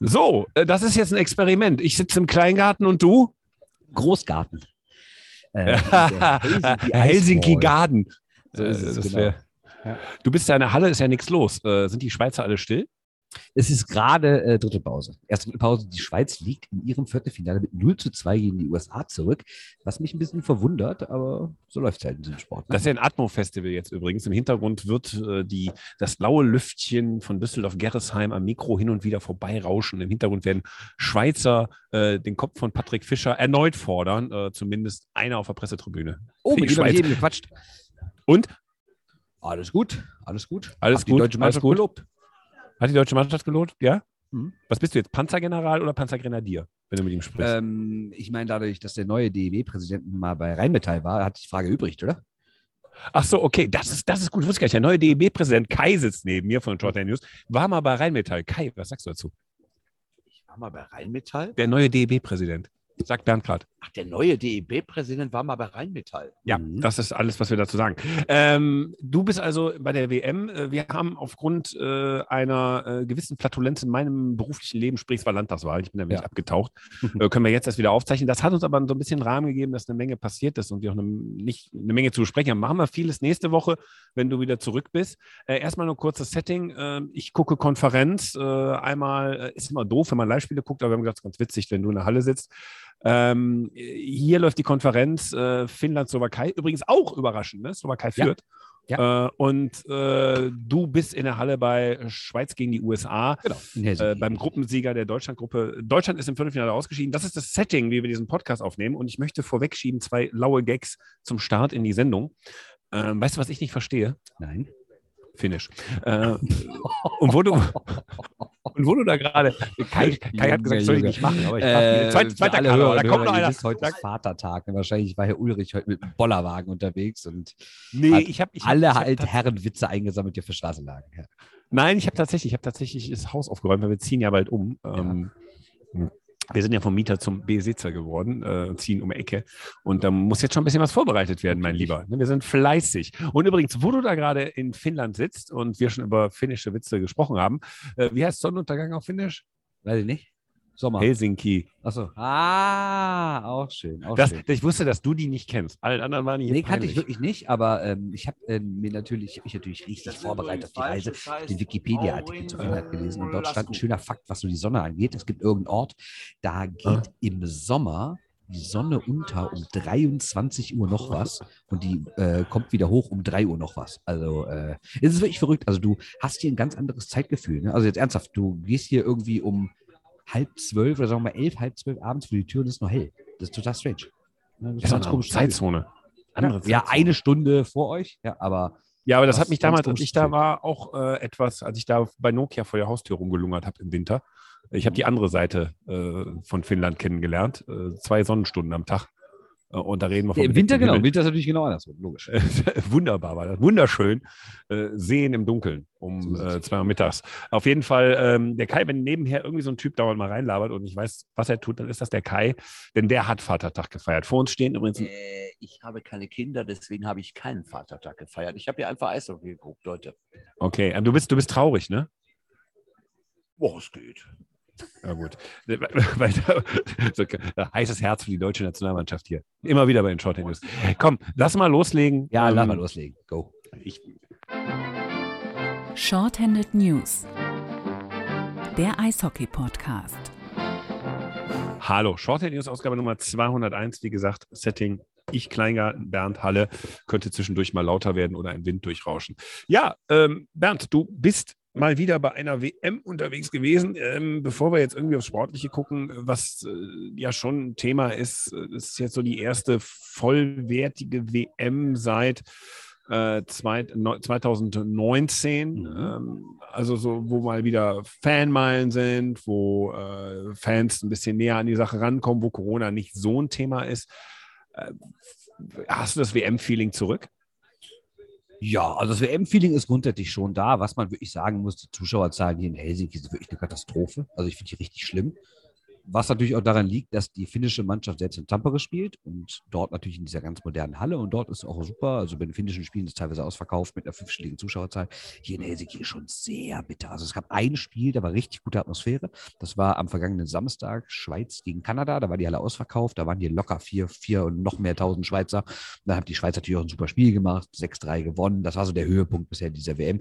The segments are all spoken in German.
So, äh, das ist jetzt ein Experiment. Ich sitze im Kleingarten und du? Großgarten. Äh, Helsinki, Helsinki Garden. So ist es, genau. wär- Ja. Du bist ja in der Halle, ist ja nichts los. Äh, sind die Schweizer alle still? Es ist gerade äh, dritte Pause. Erste dritte Pause. Die Schweiz liegt in ihrem Viertelfinale mit 0 zu 2 gegen die USA zurück, was mich ein bisschen verwundert, aber so läuft es halt in diesem Sport. ne? Das ist ja ein Atmo-Festival jetzt übrigens. Im Hintergrund wird äh, die, das laue Lüftchen von Düsseldorf-Gerresheim am Mikro hin und wieder vorbeirauschen. Im Hintergrund werden Schweizer äh, den Kopf von Patrick Fischer erneut fordern. Äh, zumindest einer auf der Pressetribüne. oh, die mit dem hab ich Schweiz- eben gequatscht. Und? Alles gut, alles gut. Alles Hab die gut, deutsche alles Mannschaft gut. gelobt. Hat die deutsche Mannschaft gelohnt? Ja? Mhm. Was bist du jetzt? Panzergeneral oder Panzergrenadier, wenn du mit ihm sprichst? Ähm, ich meine, dadurch, dass der neue DEW-Präsident mal bei Rheinmetall war, hat die Frage übrig, oder? Ach so, okay, das ist, das ist gut. Wusste ich gar nicht. Der neue DEB-Präsident Kai sitzt neben mir von Short News. War mal bei Rheinmetall. Kai, was sagst du dazu? Ich war mal bei Rheinmetall. Der neue DEB-Präsident. Sagt Bernd gerade. Ach, der neue DEB-Präsident war mal bei Rheinmetall. Ja, Mhm. das ist alles, was wir dazu sagen. Ähm, du bist also bei der WM. Äh, Wir haben aufgrund äh, einer äh, gewissen Flatulenz in meinem beruflichen Leben, sprich es war Landtagswahl, ich bin da wirklich Ja. abgetaucht, äh, können wir jetzt erst wieder aufzeichnen. Das hat uns aber so ein bisschen Rahmen gegeben, dass eine Menge passiert ist und wir auch eine, nicht, eine Menge zu besprechen haben. Machen wir vieles nächste Woche, wenn du wieder zurück bist. Äh, erstmal nur kurzes Setting. Äh, ich gucke Konferenz. Äh, einmal ist immer doof, wenn man Live-Spiele guckt, aber wir haben gesagt, es ist ganz witzig, wenn du in der Halle sitzt. Ähm, hier läuft die Konferenz äh, Finnland, Slowakei. Übrigens auch überraschend, ne? Slowakei Ja. führt. Äh, und äh, du bist in der Halle bei Schweiz gegen die USA. Genau. Äh, beim Gruppensieger der Deutschlandgruppe. Deutschland ist im Viertelfinale ausgeschieden. Das ist das Setting, wie wir diesen Podcast aufnehmen. Und ich möchte vorwegschieben zwei laue Gags zum Start in die Sendung. Ähm, weißt du, was ich nicht verstehe? Nein. Finnisch. Äh, und wo du, und wo du da gerade. Kai, Kai hat gesagt, soll ich nicht machen, aber ich Äh. Zweit, für zweiter alle Kanal, Hörer, da kommt noch einer. wisst, heute ist Vatertag. ne? Wahrscheinlich war Herr Ulrich heute mit einem Bollerwagen unterwegs und Nee, hat ich hab, alle ich hab halt Herrenwitze eingesammelt, die auf der Straße lagen. Ja. Nein, ich habe tatsächlich, ich habe tatsächlich das Haus aufgeräumt, weil wir ziehen ja bald um. Ähm, wir sind ja vom Mieter zum Besitzer geworden, äh, ziehen um die Ecke. Und da muss jetzt schon ein bisschen was vorbereitet werden, mein Lieber. Wir sind fleißig. Und übrigens, wo du da gerade in Finnland sitzt und wir schon über finnische Witze gesprochen haben, äh, wie heißt Sonnenuntergang auf Finnisch? Weiß ich nicht. Sommer. Helsinki. Achso. Ah, auch schön. Auch Das, schön. ich wusste, dass du die nicht kennst. Allen anderen waren die Nee, kannte ich wirklich nicht, aber ähm, ich habe ähm, mir natürlich, ich natürlich richtig vorbereitet auf die Reise. Den Wikipedia-Artikel zu Finnland gelesen und dort stand ein schöner Fakt, was so die Sonne angeht. Es gibt irgendeinen Ort, da geht im Sommer die Sonne unter um 23 Uhr noch was und die äh, kommt wieder hoch um 3 Uhr noch was. Also äh, es ist wirklich verrückt. Also du hast hier ein ganz anderes Zeitgefühl. Ne? Also jetzt ernsthaft, du gehst hier irgendwie um halb zwölf oder sagen wir mal elf, halb zwölf abends vor die Tür und es ist noch hell. Das ist total strange. Das Das ist eine Zeitzone. Andere ja, Zeitzone. eine Stunde vor euch, ja, aber Ja, aber das hat mich damals, als ich da war, auch äh, etwas, als ich da bei Nokia vor der Haustür rumgelungert habe im Winter. Ich habe die andere Seite äh, von Finnland kennengelernt. Äh, zwei Sonnenstunden am Tag. Äh, und da reden wir Ja, Im Winter genau. Im. Winter ist natürlich genau andersrum, logisch. Äh, Wunderbar war das. Wunderschön. Äh, Sehen im Dunkeln um äh, zwei Uhr mittags. Auf jeden Fall, ähm, der Kai, wenn nebenher irgendwie so ein Typ dauernd mal reinlabert und ich weiß, was er tut, dann ist das der Kai, denn der hat Vatertag gefeiert. Vor uns stehen übrigens Äh, ich habe keine Kinder, deswegen habe ich keinen Vatertag gefeiert. Ich habe hier einfach Eishockey geguckt, Leute. Okay, aber du bist, du bist traurig, ne? Boah, es geht. Ja, gut. So, da heißes Herz für die deutsche Nationalmannschaft hier. Immer wieder bei den Short News. Komm, lass mal loslegen. Ja, Ähm, lass mal loslegen. Go. Ich, Shorthanded News. Der Eishockey-Podcast. hallo, Short News Ausgabe Nummer 201. Wie gesagt, Setting. Ich, Kleingarten, Bernd Halle, könnte zwischendurch mal lauter werden oder ein Wind durchrauschen. Ja, ähm, Bernd, du bist mal wieder bei einer WM unterwegs gewesen. Ähm, bevor wir jetzt irgendwie aufs Sportliche gucken, was äh, ja schon ein Thema ist, äh, das ist jetzt so die erste vollwertige WM seit äh, zwei, neu- 2019. Mhm. Ähm, also so, wo mal wieder Fanmeilen sind, wo äh, Fans ein bisschen näher an die Sache rankommen, wo Corona nicht so ein Thema ist. Äh, hast du das WM-Feeling zurück? Ja, also das WM-Feeling ist grundsätzlich schon da. Was man wirklich sagen muss, die Zuschauerzahlen hier in Helsinki sind wirklich eine Katastrophe. Also ich finde die richtig schlimm. Was natürlich auch daran liegt, dass die finnische Mannschaft selbst in Tampere spielt und dort natürlich in dieser ganz modernen Halle und dort ist es auch super. Also bei den finnischen Spielen ist es teilweise ausverkauft mit einer fünfstelligen Zuschauerzahl. Hier in Helsinki schon sehr bitter. Also es gab ein Spiel, da war richtig gute Atmosphäre. Das war am vergangenen Samstag Schweiz gegen Kanada. Da war die Halle ausverkauft. Da waren hier locker vier, vier und noch mehr tausend Schweizer. Dann haben die Schweizer natürlich auch ein super Spiel gemacht, 6-3 gewonnen. Das war so der Höhepunkt bisher dieser WM.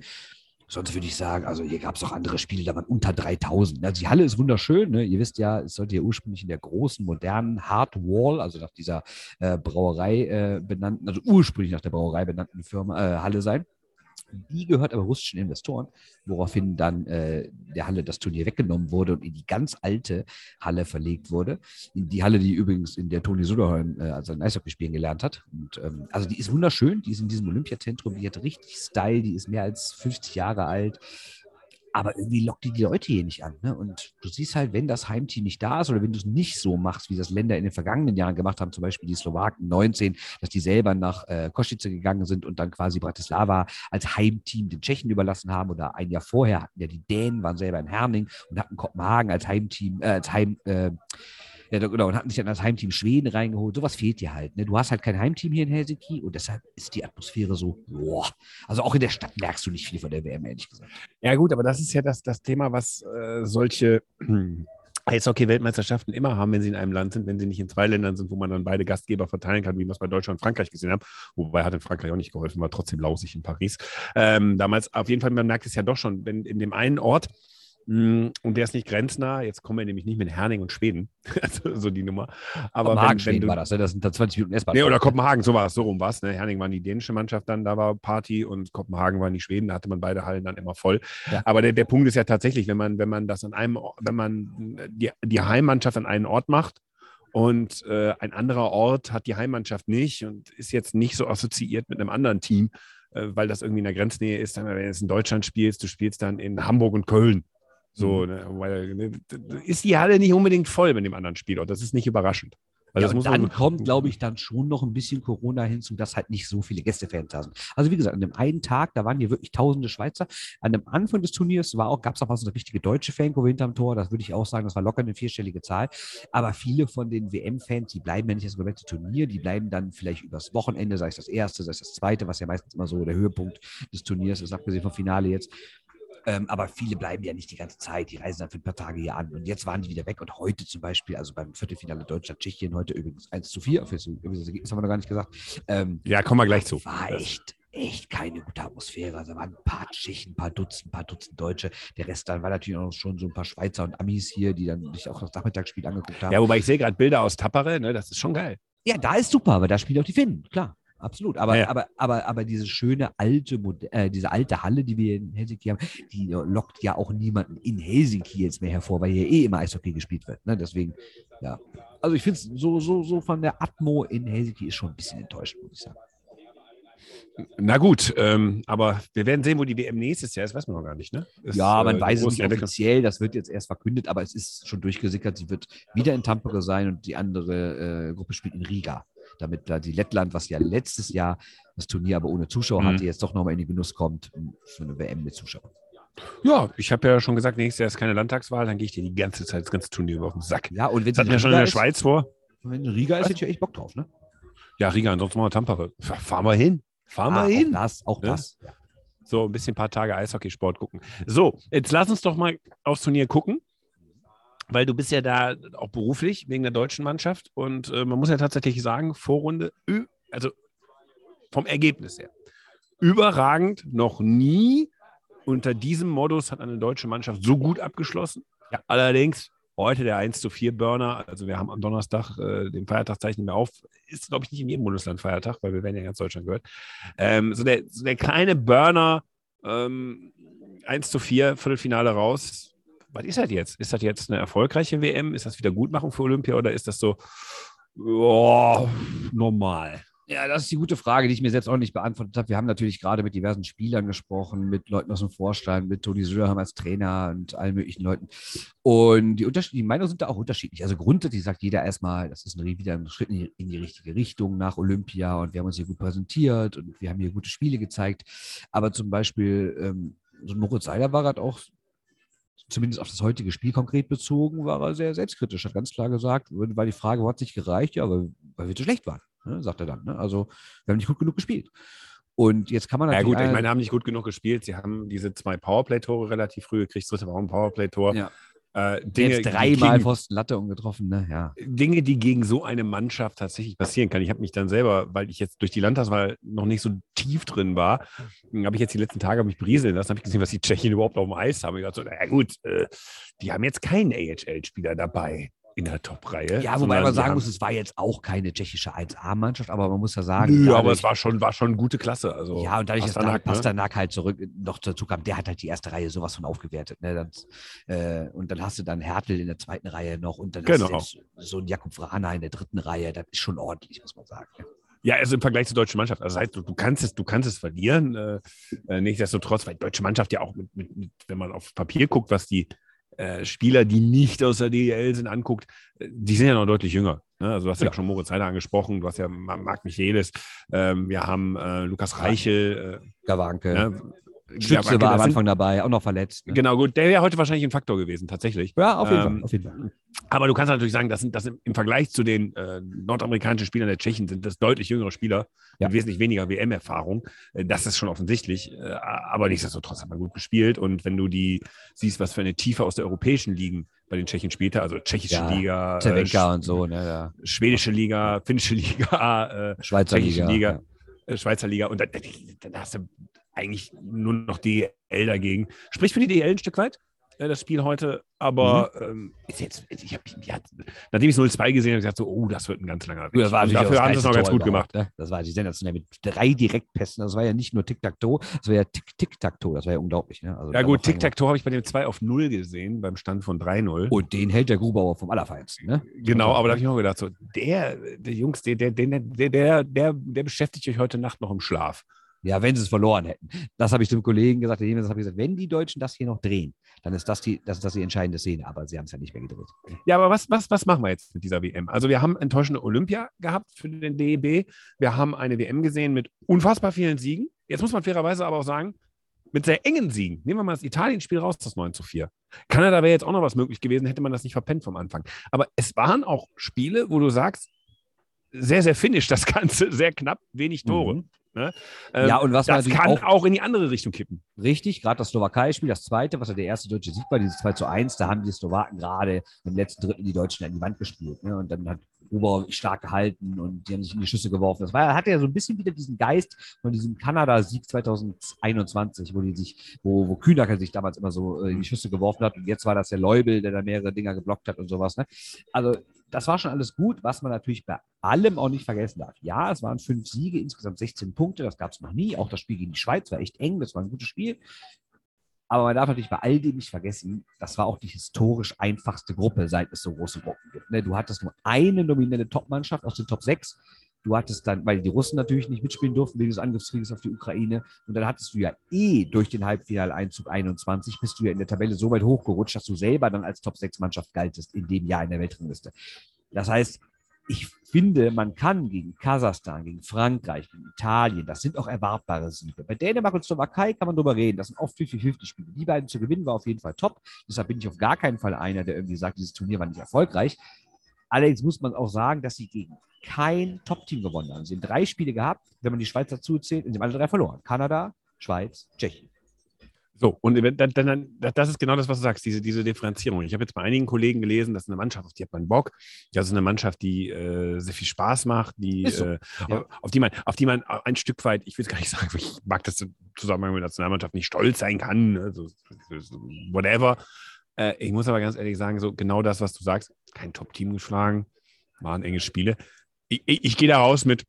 Sonst würde ich sagen, also hier gab es auch andere Spiele, da waren unter 3000. Also die Halle ist wunderschön. Ne? Ihr wisst ja, es sollte ja ursprünglich in der großen, modernen Hard Wall, also nach dieser äh, Brauerei äh, benannten, also ursprünglich nach der Brauerei benannten Firma, äh, Halle sein. Die gehört aber russischen Investoren, woraufhin dann äh, der Halle das Turnier weggenommen wurde und in die ganz alte Halle verlegt wurde. In die Halle, die übrigens in der Toni Suderholm äh, also ein Eishockey spielen gelernt hat. Und, ähm, also die ist wunderschön, die ist in diesem Olympiazentrum, die hat richtig Style, die ist mehr als 50 Jahre alt aber irgendwie lockt die die Leute hier nicht an. Ne? Und du siehst halt, wenn das Heimteam nicht da ist oder wenn du es nicht so machst, wie das Länder in den vergangenen Jahren gemacht haben, zum Beispiel die Slowaken 19, dass die selber nach äh, Košice gegangen sind und dann quasi Bratislava als Heimteam den Tschechen überlassen haben oder ein Jahr vorher hatten ja die Dänen, waren selber in Herning und hatten Kopenhagen als Heimteam, äh, als Heim, äh, ja, genau, und hatten sich dann das Heimteam Schweden reingeholt. Sowas fehlt dir halt. Ne? Du hast halt kein Heimteam hier in Helsinki und deshalb ist die Atmosphäre so, boah. Also auch in der Stadt merkst du nicht viel von der WM, ehrlich gesagt. Ja, gut, aber das ist ja das, das Thema, was äh, solche Eishockey-Weltmeisterschaften immer haben, wenn sie in einem Land sind, wenn sie nicht in zwei Ländern sind, wo man dann beide Gastgeber verteilen kann, wie wir es bei Deutschland und Frankreich gesehen haben. Wobei hat in Frankreich auch nicht geholfen, war trotzdem lausig in Paris. Ähm, damals auf jeden Fall, man merkt es ja doch schon, wenn in dem einen Ort und der ist nicht grenznah. Jetzt kommen wir nämlich nicht mit Herning und Schweden. also, so die Nummer. Aber Kopenhagen, wenn, wenn du, war das, ne? Das sind da 20 Minuten S-Bahn. Nee, oder Kopenhagen, so war es, so rum war es. Ne? Herning waren die dänische Mannschaft dann, da war Party und Kopenhagen waren die Schweden, da hatte man beide Hallen dann immer voll. Ja. Aber der, der Punkt ist ja tatsächlich, wenn man, wenn man das an einem, wenn man die, die Heimmannschaft an einen Ort macht, und äh, ein anderer Ort hat die Heimmannschaft nicht und ist jetzt nicht so assoziiert mit einem anderen Team, äh, weil das irgendwie in der Grenznähe ist. Wenn du jetzt in Deutschland spielst, du spielst dann in Hamburg und Köln. So, mhm. ne, weil, ne, ist die Halle nicht unbedingt voll mit dem anderen Spielort. Das ist nicht überraschend. Also ja, und dann kommt, glaube ich, dann schon noch ein bisschen Corona hinzu, dass halt nicht so viele Gästefans da sind. Also wie gesagt, an dem einen Tag, da waren hier wirklich tausende Schweizer. An dem Anfang des Turniers gab es auch was eine richtige deutsche Fankurve hinterm Tor. Das würde ich auch sagen, das war locker eine vierstellige Zahl. Aber viele von den WM-Fans, die bleiben ja nicht das komplette Turnier, die bleiben dann vielleicht übers Wochenende, sei es das erste, sei es das zweite, was ja meistens immer so der Höhepunkt des Turniers ist, abgesehen vom Finale jetzt. Ähm, aber viele bleiben ja nicht die ganze Zeit, die reisen dann für ein paar Tage hier an. Und jetzt waren die wieder weg. Und heute zum Beispiel, also beim Viertelfinale Deutschland-Tschechien, heute übrigens 1 zu 4, das Ergebnis haben wir noch gar nicht gesagt. Ähm, ja, kommen wir gleich zu. War echt echt keine gute Atmosphäre. Also da waren ein paar Tschechen, ein paar Dutzend, ein paar Dutzend Deutsche. Der Rest dann war natürlich auch schon so ein paar Schweizer und Amis hier, die dann sich auch das Nachmittagsspiel angeguckt haben. Ja, wobei ich sehe gerade Bilder aus Tappere, ne? das ist schon geil. Ja, da ist super, aber da spielen auch die Finnen, klar absolut. Aber, ja. aber, aber, aber diese schöne alte, äh, diese alte Halle, die wir in Helsinki haben, die lockt ja auch niemanden in Helsinki jetzt mehr hervor, weil hier eh immer Eishockey gespielt wird. Ne? Deswegen, ja. Also ich finde es so, so, so von der Atmo in Helsinki ist schon ein bisschen enttäuschend, muss ich sagen. Na gut, ähm, aber wir werden sehen, wo die WM nächstes Jahr ist, weiß man noch gar nicht, ne? Ist, ja, man äh, weiß es nicht offiziell, das wird jetzt erst verkündet, aber es ist schon durchgesickert, sie wird wieder in Tampere sein und die andere äh, Gruppe spielt in Riga damit da die Lettland, was ja letztes Jahr das Turnier aber ohne Zuschauer mhm. hatte, jetzt doch nochmal in den Genuss kommt für eine WM mit Zuschauern. Ja, ich habe ja schon gesagt, nächstes Jahr ist keine Landtagswahl, dann gehe ich dir die ganze Zeit das ganze Turnier über auf den Sack. Ja, und wenn das hatten wir schon in der ist, Schweiz vor. Wenn Riga ist, hätte ich ja echt Bock drauf, ne? Ja, Riga, ansonsten mal Tampere. Fahren wir hin. Fahren wir ah, hin. Auch das, auch ja? das. Ja. So, ein bisschen ein paar Tage Eishockeysport gucken. So, jetzt lass uns doch mal aufs Turnier gucken weil du bist ja da auch beruflich wegen der deutschen Mannschaft und äh, man muss ja tatsächlich sagen, Vorrunde, also vom Ergebnis her, überragend, noch nie unter diesem Modus hat eine deutsche Mannschaft so gut abgeschlossen. Ja. Allerdings heute der 1 zu 4 Burner, also wir haben am Donnerstag äh, den Feiertag zeichnen wir auf, ist glaube ich nicht in jedem Bundesland Feiertag, weil wir werden ja ganz Deutschland gehört. Ähm, so, der, so der kleine Burner ähm, 1 zu 4, Viertelfinale raus, was ist das jetzt? Ist das jetzt eine erfolgreiche WM? Ist das Wiedergutmachung für Olympia oder ist das so oh, normal? Ja, das ist die gute Frage, die ich mir selbst auch nicht beantwortet habe. Wir haben natürlich gerade mit diversen Spielern gesprochen, mit Leuten aus dem Vorstand, mit Toni Söderheim als Trainer und allen möglichen Leuten. Und die, Unterschied die Meinungen sind da auch unterschiedlich. Also grundsätzlich sagt jeder erstmal, das ist wieder ein Schritt in die, in die, richtige Richtung nach Olympia und wir haben uns hier gut präsentiert und wir haben hier gute Spiele gezeigt. Aber zum Beispiel, ähm, so Moritz Seiler war gerade auch zumindest auf das heutige Spiel konkret bezogen, war er sehr selbstkritisch, hat ganz klar gesagt, weil die Frage, wo hat sich gereicht? Ja, weil, weil wir zu schlecht waren, ne, sagt er dann. Ne? Also wir haben nicht gut genug gespielt. Und jetzt kann man Ja natürlich. gut, ich ein- meine, haben nicht gut genug gespielt. Sie haben diese zwei Powerplay-Tore relativ früh gekriegt. Das dritte war auch ein Powerplay-Tor. Ja. Äh, Dinge, die dreimal Pfosten Latte umgetroffen, ne? Ja. Dinge, die gegen so eine Mannschaft tatsächlich passieren kann. Ich habe mich dann selber, weil ich jetzt durch die Landtagswahl noch nicht so tief drin war, habe ich jetzt die letzten Tage mich berieseln lassen, habe ich gesehen, was die Tschechen überhaupt auf dem Eis haben. Ich dachte so, naja gut, äh, die haben jetzt keinen AHL-Spieler dabei in der Top-Reihe. Ja, wobei man sagen muss, es war jetzt auch keine tschechische 1A-Mannschaft, aber man muss ja sagen. Nö, aber es war schon, war schon gute Klasse. Also ja, und dadurch, dass Pasternak, dann ne? Pasternak halt zurück noch dazu kam, der hat halt die erste Reihe sowas von aufgewertet. Ne? Dann, äh, und dann hast du dann Hertel in der zweiten Reihe noch und dann Genau. hast du jetzt so einen Jakob Vrana in der dritten Reihe. Das ist schon ordentlich, muss man sagen. Ja, also im Vergleich zur deutschen Mannschaft. Also das heißt, du, du kannst es, du kannst es verlieren. Äh, äh, nichtsdestotrotz, weil die deutsche Mannschaft ja auch mit, mit, mit wenn man auf Papier guckt, was die äh, Spieler, die nicht aus der DEL sind, anguckt, äh, die sind ja noch deutlich jünger. Ne? Also du hast ja, Ja. schon Moritz Heider angesprochen, du hast ja Ma- Marc Michelis, ähm, wir haben äh, Lukas Reichel. Gawanke. Äh, ne? Stütze Gawanke, war am Anfang dabei, auch noch verletzt. Ne? Genau, gut, der wäre heute wahrscheinlich ein Faktor gewesen, tatsächlich. Ja, auf jeden Ähm, Fall. Auf jeden Fall. Aber du kannst natürlich sagen, das sind, das sind im Vergleich zu den äh, nordamerikanischen Spielern der Tschechen sind das deutlich jüngere Spieler Ja. mit wesentlich weniger WM-Erfahrung. Äh, das ist schon offensichtlich. Äh, aber nichtsdestotrotz hat man gut gespielt. Und wenn du die siehst, was für eine Tiefe aus der europäischen Ligen bei den Tschechen spielte, also tschechische Ja, Liga, äh, und so, ne? Ja. schwedische Liga, finnische Liga, äh, Schweizer Liga. Liga, äh, Schweizer Liga. Und dann, dann hast du eigentlich nur noch DL dagegen. Spricht für die DL ein Stück weit, äh, das Spiel heute. Aber Mhm. ähm, ist jetzt, ich hab, ja, nachdem ich es 0-2 gesehen habe, gesagt so, oh, das wird ein ganz langer Weg. Ja, dafür haben sie es noch ganz gut gemacht. Ne? Das war die sensationell mit drei Direktpässen. Das war ja nicht nur Tic-Tac-Toe, das war ja Tic-Tic-Tac-Toe. Das war ja unglaublich. Ne? Also Ja gut, noch Tic-Tac-Tor habe ich bei dem 2 auf 0 gesehen, beim Stand von 3-0. Und den hält der Grubauer vom Allerfeinsten. Ne? Genau, aber da habe ich mir auch gedacht, so, der, der Jungs, der, der, der, der, der, der beschäftigt euch heute Nacht noch im Schlaf. Ja, wenn sie es verloren hätten. Das habe ich dem Kollegen gesagt. Das habe ich gesagt, wenn die Deutschen das hier noch drehen, dann ist das die, das ist das die entscheidende Szene. Aber sie haben es ja nicht mehr gedreht. Ja, aber was, was, was machen wir jetzt mit dieser WM? Also wir haben enttäuschende Olympia gehabt für den DEB. Wir haben eine WM gesehen mit unfassbar vielen Siegen. Jetzt muss man fairerweise aber auch sagen, mit sehr engen Siegen. Nehmen wir mal das Italien-Spiel raus, das 9 zu 4. Kanada wäre jetzt auch noch was möglich gewesen, hätte man das nicht verpennt vom Anfang. Aber es waren auch Spiele, wo du sagst, sehr, sehr finnisch das Ganze, sehr knapp, wenig Tore. Mhm. Ne? Ähm, Ja, und was man das kann auch- auch, in die andere Richtung kippen. Richtig, gerade das Slowakei-Spiel, das zweite, was ja der erste deutsche Sieg war, dieses 2 zu 1, da haben die Slowaken gerade im letzten Drittel die Deutschen an die Wand gespielt. Ne? Und dann hat Huber stark gehalten und die haben sich in die Schüsse geworfen. Das war, hatte ja so ein bisschen wieder diesen Geist von diesem Kanada-Sieg 2021, wo die sich, wo, wo Kühnacker sich damals immer so äh, in die Schüsse geworfen hat. Und jetzt war das der Leubel, der da mehrere Dinger geblockt hat und sowas. Ne? Also das war schon alles gut, was man natürlich bei allem auch nicht vergessen darf. Ja, es waren fünf Siege, insgesamt 16 Punkte, das gab es noch nie. Auch das Spiel gegen die Schweiz war echt eng, das war ein gutes Spiel. Aber man darf natürlich bei all dem nicht vergessen, das war auch die historisch einfachste Gruppe, seit es so große Gruppen gibt. Ne? Du hattest nur eine nominelle Top-Mannschaft aus den Top 6. Du hattest dann, weil die Russen natürlich nicht mitspielen durften wegen des Angriffskrieges auf die Ukraine. Und dann hattest du ja eh durch den Halbfinaleinzug 21 bist du ja in der Tabelle so weit hochgerutscht, dass du selber dann als Top-6-Mannschaft galtest in dem Jahr in der Weltrangliste. Das heißt, ich finde, man kann gegen Kasachstan, gegen Frankreich, gegen Italien, das sind auch erwartbare Siege. Bei Dänemark und Slowakei kann man drüber reden. Das sind oft 50-50-Spiele. Die beiden zu gewinnen war auf jeden Fall top. Deshalb bin ich auf gar keinen Fall einer, der irgendwie sagt, dieses Turnier war nicht erfolgreich. Allerdings muss man auch sagen, dass sie gegen kein Top-Team gewonnen haben. Sie haben drei Spiele gehabt, wenn man die Schweiz dazu zählt, und sie haben alle drei verloren. Kanada, Schweiz, Tschechien. So, und dann, dann, das ist genau das, was du sagst, diese, diese Differenzierung. Ich habe jetzt bei einigen Kollegen gelesen, das ist eine Mannschaft, auf die hat man Bock. Das ist eine Mannschaft, die äh, sehr viel Spaß macht, die, so, äh, ja. auf, die man, auf die man ein Stück weit, ich will es gar nicht sagen, ich mag das im Zusammenhang mit der Nationalmannschaft nicht stolz sein kann, also, whatever. Äh, ich muss aber ganz ehrlich sagen, so genau das, was du sagst, kein Top-Team geschlagen, waren enge Spiele. Ich, ich, ich gehe da raus mit,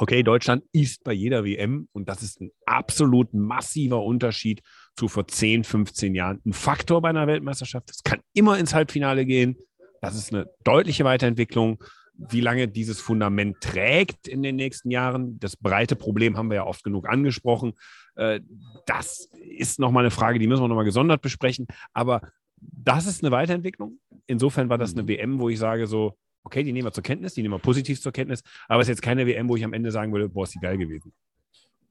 okay, Deutschland ist bei jeder WM und das ist ein absolut massiver Unterschied zu vor 10, 15 Jahren. Ein Faktor bei einer Weltmeisterschaft. Es kann immer ins Halbfinale gehen. Das ist eine deutliche Weiterentwicklung. Wie lange dieses Fundament trägt in den nächsten Jahren, das breite Problem haben wir ja oft genug angesprochen. Äh, Das ist nochmal eine Frage, die müssen wir nochmal gesondert besprechen. Aber das ist eine Weiterentwicklung. Insofern war das eine WM, wo ich sage so, okay, die nehmen wir zur Kenntnis, die nehmen wir positiv zur Kenntnis, aber es ist jetzt keine WM, wo ich am Ende sagen würde, boah, ist die geil gewesen.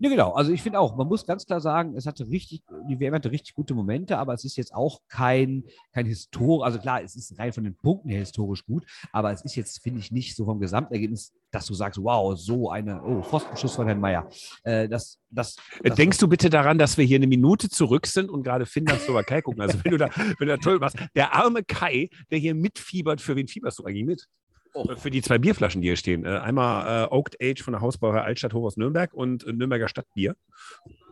Ne, genau. Also ich finde auch, man muss ganz klar sagen, es hatte richtig, die WM hatte richtig gute Momente, aber es ist jetzt auch kein, kein Histor, also klar, es ist rein von den Punkten her historisch gut, aber es ist jetzt, finde ich, nicht so vom Gesamtergebnis, dass du sagst, wow, so eine, oh, Pfostenschuss von Herrn Meier. Äh, das, das, das, Denkst du bitte daran, dass wir hier eine Minute zurück sind und gerade Finnland Slowakei gucken? Also wenn du da, wenn du da toll machst, der arme Kai, der hier mitfiebert, für wen fieberst du eigentlich mit? Oh. Äh, Für die zwei Bierflaschen, die hier stehen. Äh, Einmal äh, Oaked Age von der Hausbauer Altstadthof aus Nürnberg und äh, Nürnberger Stadtbier.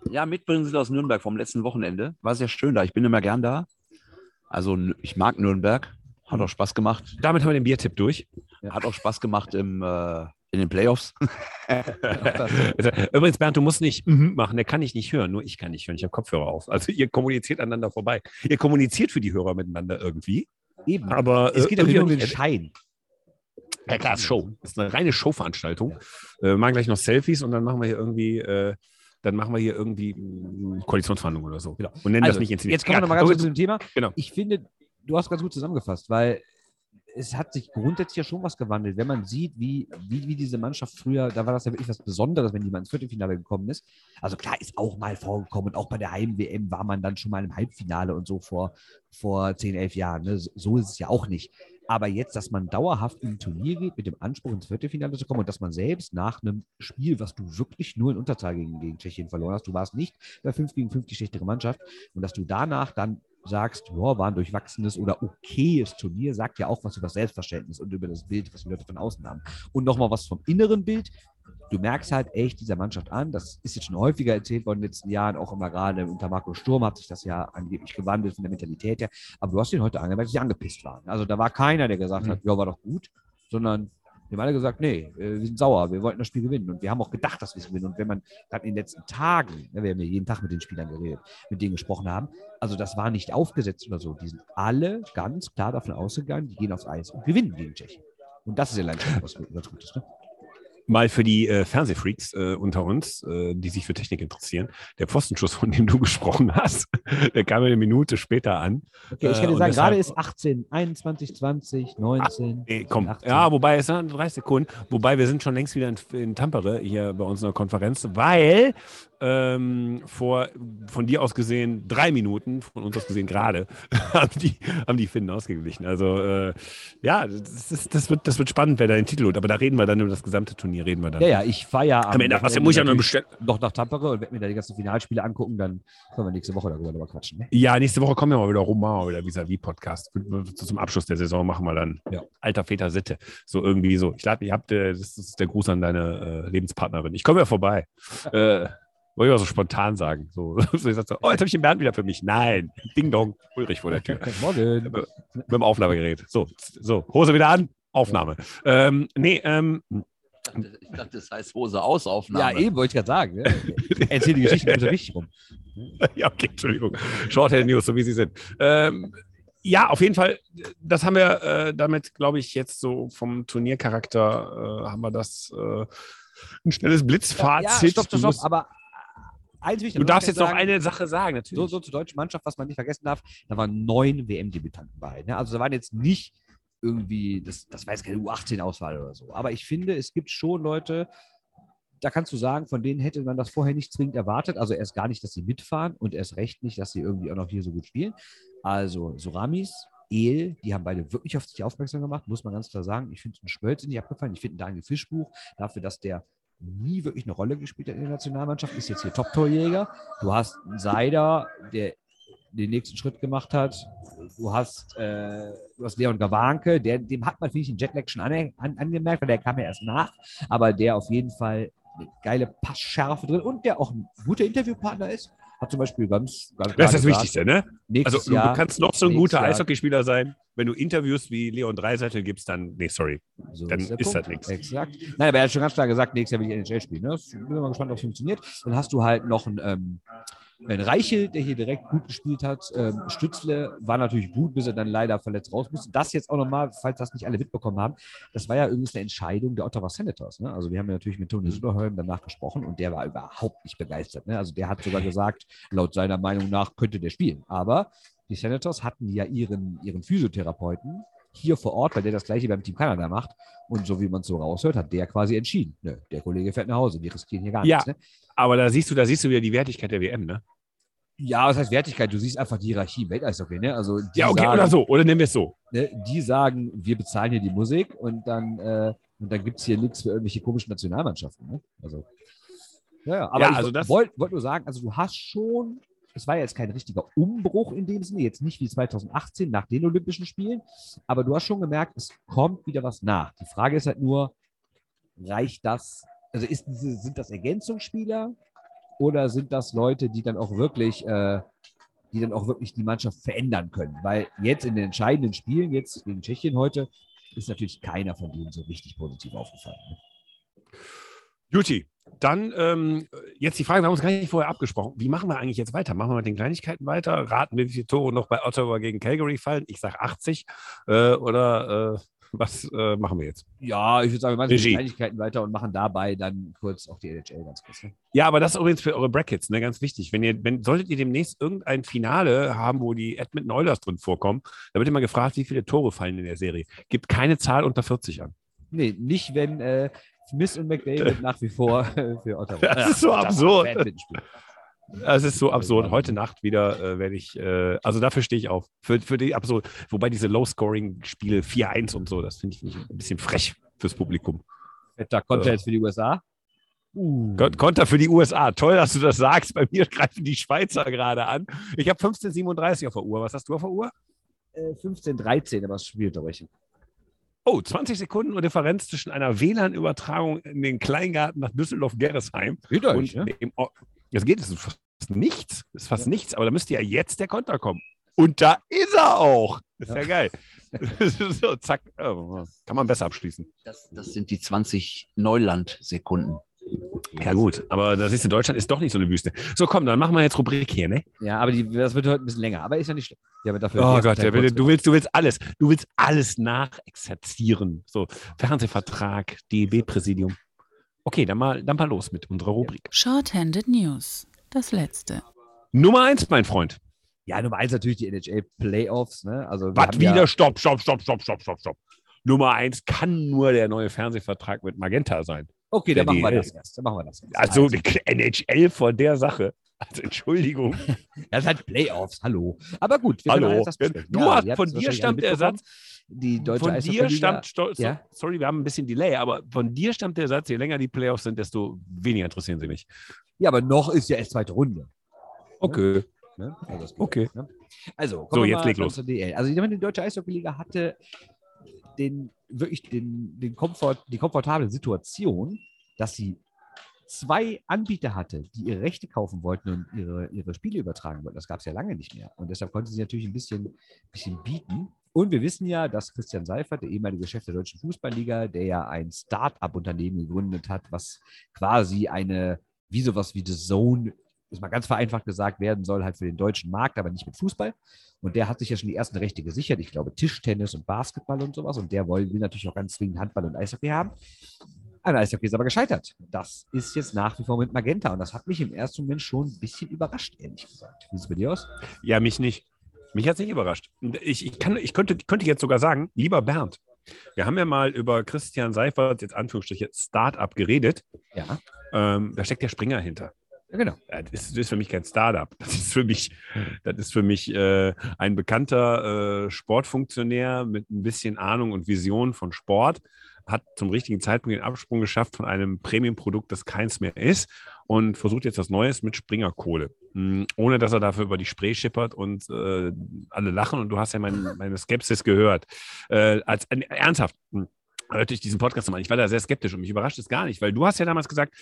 Ja, Mitbringsel aus Nürnberg vom letzten Wochenende. War sehr schön da. Ich bin immer gern da. Also ich mag Nürnberg. Hat auch Spaß gemacht. Damit haben wir den Biertipp durch. Hat auch Spaß gemacht im, äh, in den Playoffs. Übrigens, Bernd, du musst nicht mhm machen, der kann ich nicht hören, nur ich kann nicht hören. Ich habe Kopfhörer auf. Also ihr kommuniziert aneinander vorbei. Ihr kommuniziert für die Hörer miteinander irgendwie. eben. Aber es geht ja nur um den irgendwie- Schein. Ja klar, ist Show. Das ist eine reine Showveranstaltung. Äh, wir machen gleich noch Selfies und dann machen wir hier irgendwie, äh, dann machen wir hier irgendwie mh, Koalitionsverhandlungen oder so. Genau. Und nennen Also, das nicht inszeniert. jetzt kommen wir Ja, nochmal ganz kurz zu dem Thema. Genau. Ich finde, du hast ganz gut zusammengefasst, weil es hat sich grundsätzlich ja schon was gewandelt. Wenn man sieht, wie, wie, wie diese Mannschaft früher, da war das ja wirklich was Besonderes, wenn mal ins Viertelfinale gekommen ist. Also klar, ist auch mal vorgekommen und auch bei der Heim-WM war man dann schon mal im Halbfinale und so vor, vor 10, 11 Jahren. Ne? So ist es ja auch nicht. Aber jetzt, dass man dauerhaft in ein Turnier geht, mit dem Anspruch ins Viertelfinale zu kommen und dass man selbst nach einem Spiel, was du wirklich nur in Unterzahl gegen, gegen Tschechien verloren hast, du warst nicht bei 5 gegen 5 die schlechtere Mannschaft und dass du danach dann sagst, ja, war ein durchwachsenes oder okayes Turnier, sagt ja auch was über das Selbstverständnis und über das Bild, was die Leute von außen haben. Und nochmal was vom inneren Bild. Du merkst halt echt dieser Mannschaft an, das ist jetzt schon häufiger erzählt worden in den letzten Jahren, auch immer gerade unter Marco Sturm hat sich das ja angeblich gewandelt von der Mentalität her. Aber du hast ihn heute angemerkt, dass sie angepisst waren. Also da war keiner, der gesagt hat, ja, war doch gut, sondern die haben alle gesagt, nee, äh, wir sind sauer, wir wollten das Spiel gewinnen. Und wir haben auch gedacht, dass wir es gewinnen. Und wenn man gerade in den letzten Tagen, ja, wir haben ja jeden Tag mit den Spielern geredet, mit denen gesprochen haben, also das war nicht aufgesetzt oder so. Die sind alle ganz klar davon ausgegangen, die gehen aufs Eis und gewinnen gegen Tschechien. Und das ist ja leider was ganz Gutes. Ne? Mal für die äh, Fernsehfreaks äh, unter uns, äh, die sich für Technik interessieren, der Pfostenschuss, von dem du gesprochen hast, der kam eine Minute später an. Okay, ich Äh, kann dir und sagen, gerade ist 18, 21, 20, 19. Nee, komm. 18. Ja, wobei es sind 30 Sekunden. Wobei wir sind schon längst wieder in, in Tampere hier bei uns in der Konferenz, weil ähm, vor von dir aus gesehen drei Minuten, von uns aus gesehen gerade, haben die, haben die Finnen ausgeglichen. Also äh, ja, das, ist, das, wird, das wird spannend, wer da den Titel holt. Aber da reden wir dann über das gesamte Turnier, reden wir dann. Ja, ja, ich fahre ja Am Ende, was muss ich ja noch bestellen? noch nach Tampere und werde mir da die ganzen Finalspiele angucken, dann können wir nächste Woche darüber nochmal quatschen. Ne? Ja, nächste Woche kommen wir mal wieder rum, wir wieder Vis-a-vis-Podcast. Zum Abschluss der Saison machen wir dann Ja. alter Väter Sitte. So irgendwie so. Ich lade, ihr habt, äh, das ist der Gruß an deine äh, Lebenspartnerin. Ich komme ja vorbei. Äh, wollte ich mal so spontan sagen. So, so ich sag so, oh, jetzt habe ich den Bernd wieder für mich. Nein, Ding Dong, Ulrich vor der Tür. Morgen. Mit dem Aufnahmegerät. So, so, Hose wieder an, Aufnahme. Ähm, nee, ähm, Ich dachte, das heißt Hose aus Ja, Aufnahme. eben wollte ich gerade sagen. Ne? Erzähl die Geschichte bitte richtig rum. ja, okay, Entschuldigung. Shorthand News, so wie sie sind. Ähm, ja, auf jeden Fall, das haben wir äh, damit, glaube ich, jetzt so vom Turniercharakter äh, haben wir das äh, ein schnelles Blitzfazit. Ja, stopp, stopp, Du stopp. Aber eins wichtig. du darfst jetzt noch sagen, eine Sache sagen, natürlich. So, so zur deutschen Mannschaft, was man nicht vergessen darf, da waren neun WM-Debütanten bei. Ne? Also da waren jetzt nicht irgendwie, das, das war jetzt keine U18-Auswahl oder so. Aber ich finde, es gibt schon Leute, da kannst du sagen, von denen hätte man das vorher nicht zwingend erwartet. Also erst gar nicht, dass sie mitfahren und erst recht nicht, dass sie irgendwie auch noch hier so gut spielen. Also Soramis, El, die haben beide wirklich auf sich aufmerksam gemacht, muss man ganz klar sagen. Ich finde es ein Schmölz nicht abgefallen. Ich finde Daniel Fischbuch dafür, dass der nie wirklich eine Rolle gespielt hat in der Nationalmannschaft, ist jetzt hier Top-Torjäger. Du hast einen Seider, der den nächsten Schritt gemacht hat. Du hast, äh, du hast Leon Gawanke, der, dem hat man, finde ich, den Jetlag schon an, an, angemerkt, weil der kam ja erst nach, aber der auf jeden Fall eine geile Passschärfe drin und der auch ein guter Interviewpartner ist. Hat zum Beispiel ganz, ganz das ist das gesagt, Wichtigste, ne? Also, du Jahr, kannst noch so ein guter Jahr- Eishockeyspieler sein. Wenn du Interviews wie Leon Dreiseitel gibst, dann, nee, sorry. So Dann der ist Punkt. das nichts. Exakt. Nein, aber er hat schon ganz klar gesagt, nächstes Jahr will ich NHL spielen. Ne? Bin mal gespannt, ob es funktioniert. Dann hast du halt noch einen, ähm, Reichel, der hier direkt gut gespielt hat. Ähm, Stützle war natürlich gut, bis er dann leider verletzt raus musste. Das jetzt auch nochmal, falls das nicht alle mitbekommen haben, das war ja übrigens eine Entscheidung der Ottawa Senators. Ne? Also wir haben ja natürlich mit Tony Söderholm danach gesprochen und der war überhaupt nicht begeistert. Ne? Also der hat sogar gesagt, laut seiner Meinung nach könnte der spielen. Aber die Senators hatten ja ihren, ihren Physiotherapeuten hier vor Ort, weil der das gleiche beim Team Kanada macht. Und so wie man es so raushört, hat der quasi entschieden. Nö, der Kollege fährt nach Hause, die riskieren hier gar Ja. nichts. Ne? Aber da siehst du, da siehst du wieder die Wertigkeit der WM, ne? Ja, was heißt Wertigkeit? Du siehst einfach die Hierarchie Welteishockey. Ne? Also die Ja, okay, sagen, oder so. Oder nehmen wir es so. ne, die sagen, wir bezahlen hier die Musik und dann, äh, und dann gibt es hier nichts für irgendwelche komischen Nationalmannschaften. Ne? Also, ja, aber Ja, ich also das- wollte wollt nur sagen, also du hast schon, es war jetzt kein richtiger Umbruch in dem Sinne, jetzt nicht wie 2018 nach den Olympischen Spielen, aber du hast schon gemerkt, es kommt wieder was nach. Die Frage ist halt nur, reicht das, also ist sind das Ergänzungsspieler oder sind das Leute, die dann auch wirklich äh, die dann auch wirklich die Mannschaft verändern können. Weil jetzt in den entscheidenden Spielen, jetzt gegen Tschechien heute, ist natürlich keiner von denen so richtig positiv aufgefallen. Ne? Juti, dann ähm, jetzt die Frage, wir haben uns gar nicht vorher abgesprochen. Wie machen wir eigentlich jetzt weiter? Machen wir mit den Kleinigkeiten weiter? Raten wir, wie viele Tore noch bei Ottawa gegen Calgary fallen? Ich sage 80. Äh, oder äh, was äh, machen wir jetzt? Ja, ich würde sagen, wir machen Regie. die Kleinigkeiten weiter und machen dabei dann kurz auch die NHL ganz kurz. Ne? Ja, aber das ist übrigens für eure Brackets, ne, ganz wichtig. Wenn ihr, wenn, solltet ihr demnächst irgendein Finale haben, wo die Edmonton Oilers drin vorkommen, da wird immer gefragt, wie viele Tore fallen in der Serie. Gibt keine Zahl unter 40 an. Nee, nicht, wenn äh, Smith und McDavid nach wie vor äh, für Ottawa. Das ist so absurd. Das ist so absurd. Heute Nacht wieder äh, werde ich, äh, also dafür stehe ich auf. Für, für die absurd. Wobei diese Low-Scoring-Spiele 4-1 und so, das finde ich ein bisschen frech fürs Publikum. Fetter Konter jetzt für die USA. Uh. Kon- Konter für die USA. Toll, dass du das sagst. Bei mir greifen die Schweizer gerade an. Ich habe 15:37 auf der Uhr. Was hast du auf der Uhr? Äh, 15, 13, aber das Spielunterbrechung. Oh, 20 Sekunden und Differenz zwischen einer WLAN-Übertragung in den Kleingarten nach Düsseldorf-Gerresheim und dem. O- Jetzt geht es fast nichts. Das ist fast nichts, aber da müsste ja jetzt der Konter kommen. Und da ist er auch. Das ist ja, geil. so, zack. Oh, kann man besser abschließen. Das, das sind die 20 Neuland-Sekunden. Ja, gut. Aber das ist in Deutschland ist doch nicht so eine Wüste. So, komm, dann machen wir jetzt Rubrik hier, ne? Ja, aber die, das wird heute ein bisschen länger. Aber ist ja nicht schlimm. Ja, aber dafür Oh Gott, kurz du willst, du willst alles. Du willst alles nachexerzieren. So, Fernsehvertrag, DEB-Präsidium. Okay, dann mal, dann mal los mit unserer Rubrik. Shorthanded News. Das letzte. Nummer eins, mein Freund. Ja, Nummer eins natürlich die NHL Playoffs. Ne? Also Was wieder? Ja, Stopp, stopp, stopp, stopp, stopp, stopp, stopp. Nummer eins kann nur der neue Fernsehvertrag mit Magenta sein. Okay, dann machen das erst. Dann machen wir das erst. Also die NHL vor der Sache. Also Entschuldigung. das halt Playoffs, hallo. Aber gut, wir Hallo. das. Du Ja, hast- von dir stammt der mitbekommen. Die deutsche von dir stammt, so, Ja? sorry, wir haben ein bisschen Delay, aber von dir stammt der Satz, je länger die Playoffs sind, desto weniger interessieren sie mich. Ja, aber noch ist ja erst zweite Runde. Okay. Ne? Also, Okay. Ne? Also, So, kommen wir jetzt mal leg los. DL. Also, ich meine, die deutsche Eishockeyliga hatte den, wirklich den, den Komfort, die komfortable Situation, dass sie zwei Anbieter hatte, die ihre Rechte kaufen wollten und ihre, ihre Spiele übertragen wollten. Das gab es ja lange nicht mehr. Und deshalb konnte sie natürlich ein bisschen, bisschen bieten. Und wir wissen ja, dass Christian Seifert, der ehemalige Chef der Deutschen Fußballliga, der ja ein Start-up-Unternehmen gegründet hat, was quasi eine, wie sowas wie The Zone, ist mal ganz vereinfacht gesagt, werden soll, halt für den deutschen Markt, aber nicht mit Fußball. Und der hat sich ja schon die ersten Rechte gesichert. Ich glaube, Tischtennis und Basketball und sowas. Und der will, will natürlich auch ganz zwingend Handball und Eishockey haben. An Eishockey ist aber gescheitert. Das ist jetzt nach wie vor mit Magenta. Und das hat mich im ersten Moment schon ein bisschen überrascht, ehrlich gesagt. Wie sieht es bei dir aus? Ja, mich nicht. Mich hat es nicht überrascht. Ich, ich, kann, ich könnte, könnte jetzt sogar sagen, lieber Bernd, wir haben ja mal über Christian Seifert, jetzt Anführungsstriche, Start-up geredet. Ja, Ähm, da steckt der Springer hinter. Genau. Das ist, das für mich kein Startup. Das ist für mich, das ist für mich äh, ein bekannter äh, Sportfunktionär mit ein bisschen Ahnung und Vision von Sport, hat zum richtigen Zeitpunkt den Absprung geschafft von einem Premium-Produkt, das keins mehr ist und versucht jetzt was Neues mit Springerkohle. Mm, Ohne dass er dafür über die Spree schippert und äh, alle lachen und du hast ja mein, meine Skepsis gehört. Äh, als äh, ernsthaft. mm, hörte ich diesen Podcast nochmal. Ich war da sehr skeptisch und mich überrascht es gar nicht, weil du hast ja damals gesagt,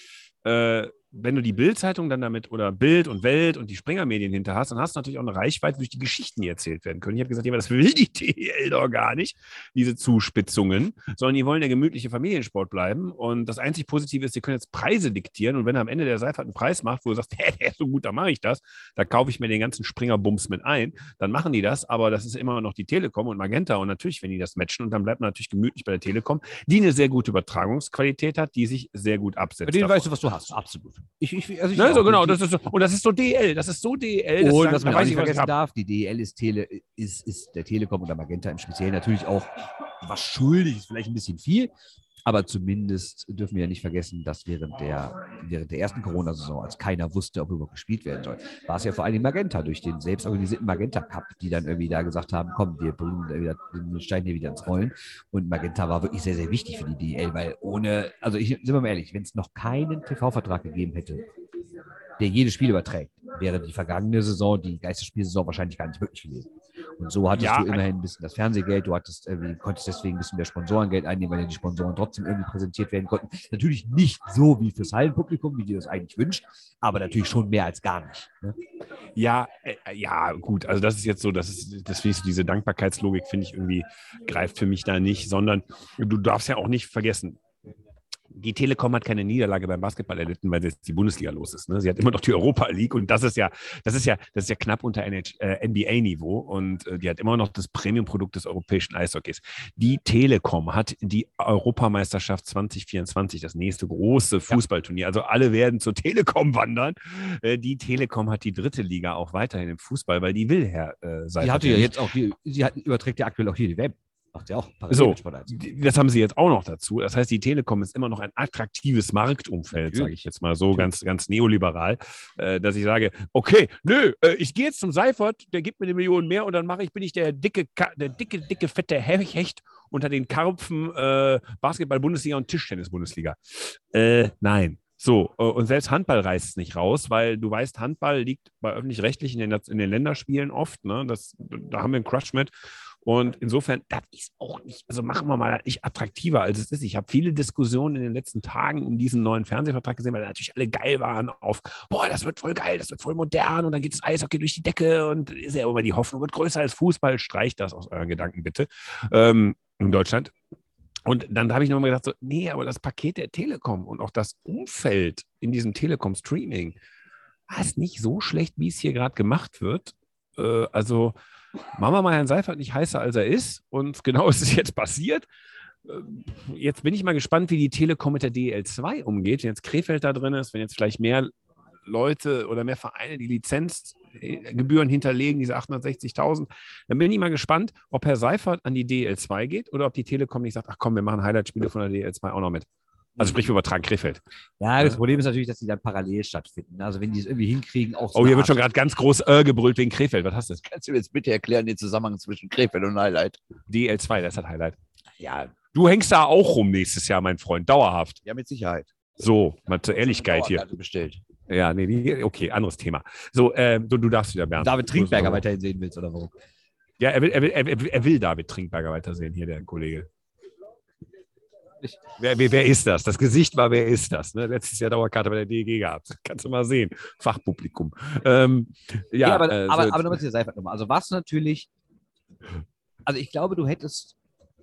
äh, wenn du die Bild-Zeitung dann damit oder Bild und Welt und die Springer-Medien hinter hast, dann hast du natürlich auch eine Reichweite durch die Geschichten, die erzählt werden können. Ich habe gesagt, ja, das will die DL doch gar nicht, diese Zuspitzungen, sondern die wollen der gemütliche Familiensport bleiben. Und das einzig Positive ist, sie können jetzt Preise diktieren. Und wenn am Ende der Seifert einen Preis macht, wo du sagst, der ist so gut, da mache ich das, da kaufe ich mir den ganzen Springer-Bums mit ein, dann machen die das. Aber das ist immer noch die Telekom und Magenta. Und natürlich, wenn die das matchen, und dann bleibt man natürlich gemütlich bei der Telekom, die eine sehr gute Übertragungsqualität hat, die sich sehr gut absetzt. Bei denen davon. weißt du, was du hast. Absolut. Ich, ich, also ich Ne, so genau, das ist so, und das ist so DL, das ist so DL. Und was man weiß nicht vergessen darf, die DL ist, Tele, ist, ist der Telekom oder Magenta im Speziellen natürlich auch was schuldig, ist vielleicht ein bisschen viel, aber zumindest dürfen wir ja nicht vergessen, dass während der, während der ersten Corona-Saison, als keiner wusste, ob überhaupt gespielt werden soll, war es ja vor allem Magenta durch den selbstorganisierten Magenta Cup, die dann irgendwie da gesagt haben, komm, wir bringen wieder den Stein hier wieder ins Rollen. Und Magenta war wirklich sehr, sehr wichtig für die DL, weil ohne, also ich, sind wir mal ehrlich, wenn es noch keinen TV-Vertrag gegeben hätte, der jedes Spiel überträgt, wäre die vergangene Saison, die Geisterspielsaison wahrscheinlich gar nicht möglich gewesen. Und so hattest Ja, du immerhin ein bisschen das Fernsehgeld, du hattest irgendwie, konntest deswegen ein bisschen mehr Sponsorengeld einnehmen, weil ja die Sponsoren trotzdem irgendwie präsentiert werden konnten. Natürlich nicht so wie fürs Hallenpublikum, wie dir das eigentlich wünscht, aber natürlich schon mehr als gar nicht. Ne? Ja, äh, ja, gut. Also das ist jetzt so, das ist, ich, so diese Dankbarkeitslogik finde ich irgendwie greift für mich da nicht, sondern du darfst ja auch nicht vergessen. Die Telekom hat keine Niederlage beim Basketball erlitten, weil jetzt die Bundesliga los ist. Ne? Sie hat immer noch die Europa League und das ist ja, das ist ja, das ist ja knapp unter NH, äh, NBA-Niveau und äh, die hat immer noch das Premium-Produkt des europäischen Eishockeys. Die Telekom hat die Europameisterschaft 2024, das nächste große Fußballturnier. Also alle werden zur Telekom wandern. Äh, die Telekom hat die dritte Liga auch weiterhin im Fußball, weil die will Herr äh, Die hatte ja jetzt auch, die, sie hat, überträgt ja aktuell auch hier die Web. Macht ja auch So, mit Sport 1. die- das haben sie jetzt auch noch dazu. Das heißt, die Telekom ist immer noch ein attraktives Marktumfeld, sage ich jetzt mal so, ganz, ganz neoliberal, äh, dass ich sage, okay, nö, äh, ich gehe jetzt zum Seifert, der gibt mir eine Million mehr und dann mache ich, bin ich der dicke, der dicke, dicke, fette Hecht unter den Karpfen äh, Basketball-Bundesliga und Tischtennis-Bundesliga. Äh, nein. So, äh, und selbst Handball reißt es nicht raus, weil du weißt, Handball liegt bei öffentlich-rechtlichen in, den- in den Länderspielen oft. Ne? Das, da haben wir einen Crush mit. Und insofern, das ist auch nicht, also machen wir mal nicht attraktiver, als es ist. Ich habe viele Diskussionen in den letzten Tagen um diesen neuen Fernsehvertrag gesehen, weil natürlich alle geil waren auf, boah, das wird voll geil, das wird voll modern und dann geht das Eishockey durch die Decke und ist ja immer die Hoffnung wird größer als Fußball. Streicht das aus euren Gedanken bitte. Ähm, in Deutschland. Und dann habe ich nochmal gedacht, so, nee, aber das Paket der Telekom und auch das Umfeld in diesem Telekom-Streaming es nicht so schlecht, wie es hier gerade gemacht wird. Äh, also machen wir mal Herrn Seifert nicht heißer, als er ist. Und genau ist es jetzt passiert. Ähm, Jetzt bin ich mal gespannt, wie die Telekom mit der DL2 umgeht. Wenn jetzt Krefeld da drin ist, wenn jetzt vielleicht mehr Leute oder mehr Vereine die Lizenzgebühren hinterlegen, diese 860.000, dann bin ich mal gespannt, ob Herr Seifert an die DL2 geht oder ob die Telekom nicht sagt, ach komm, wir machen Highlight-Spiele von der DL2 auch noch mit. Also sprich, wir übertragen Krefeld. Ja, das Problem ist natürlich, dass die dann parallel stattfinden. Also wenn die es irgendwie hinkriegen, auch so Oh, hier wird schon gerade ganz groß äh, gebrüllt wegen Krefeld. Was hast du? Kannst du mir jetzt bitte erklären den Zusammenhang zwischen Krefeld und Highlight? DL2, das hat Highlight. Ja, Du hängst da auch rum nächstes Jahr, mein Freund, dauerhaft. ja, mit Sicherheit. So, mal zur Ehrlichkeit hier. Bestellt. Ja, nee, die, okay, anderes Thema. So, äh, du, du darfst wieder, Bernd. David Trinkberger weiterhin sehen willst, oder warum? Ja, er will, er will, er will, er will David Trinkberger weitersehen, hier der Kollege. Wer, wer, wer ist das? Das Gesicht war, wer ist das? Ne? Letztes Jahr Dauerkarte bei der DEG gehabt. Kannst du mal sehen. Fachpublikum. Ähm, ja, Ja, aber, äh, aber, so- aber nochmal zu der Seifert nochmal. Also was natürlich, also ich glaube, du hättest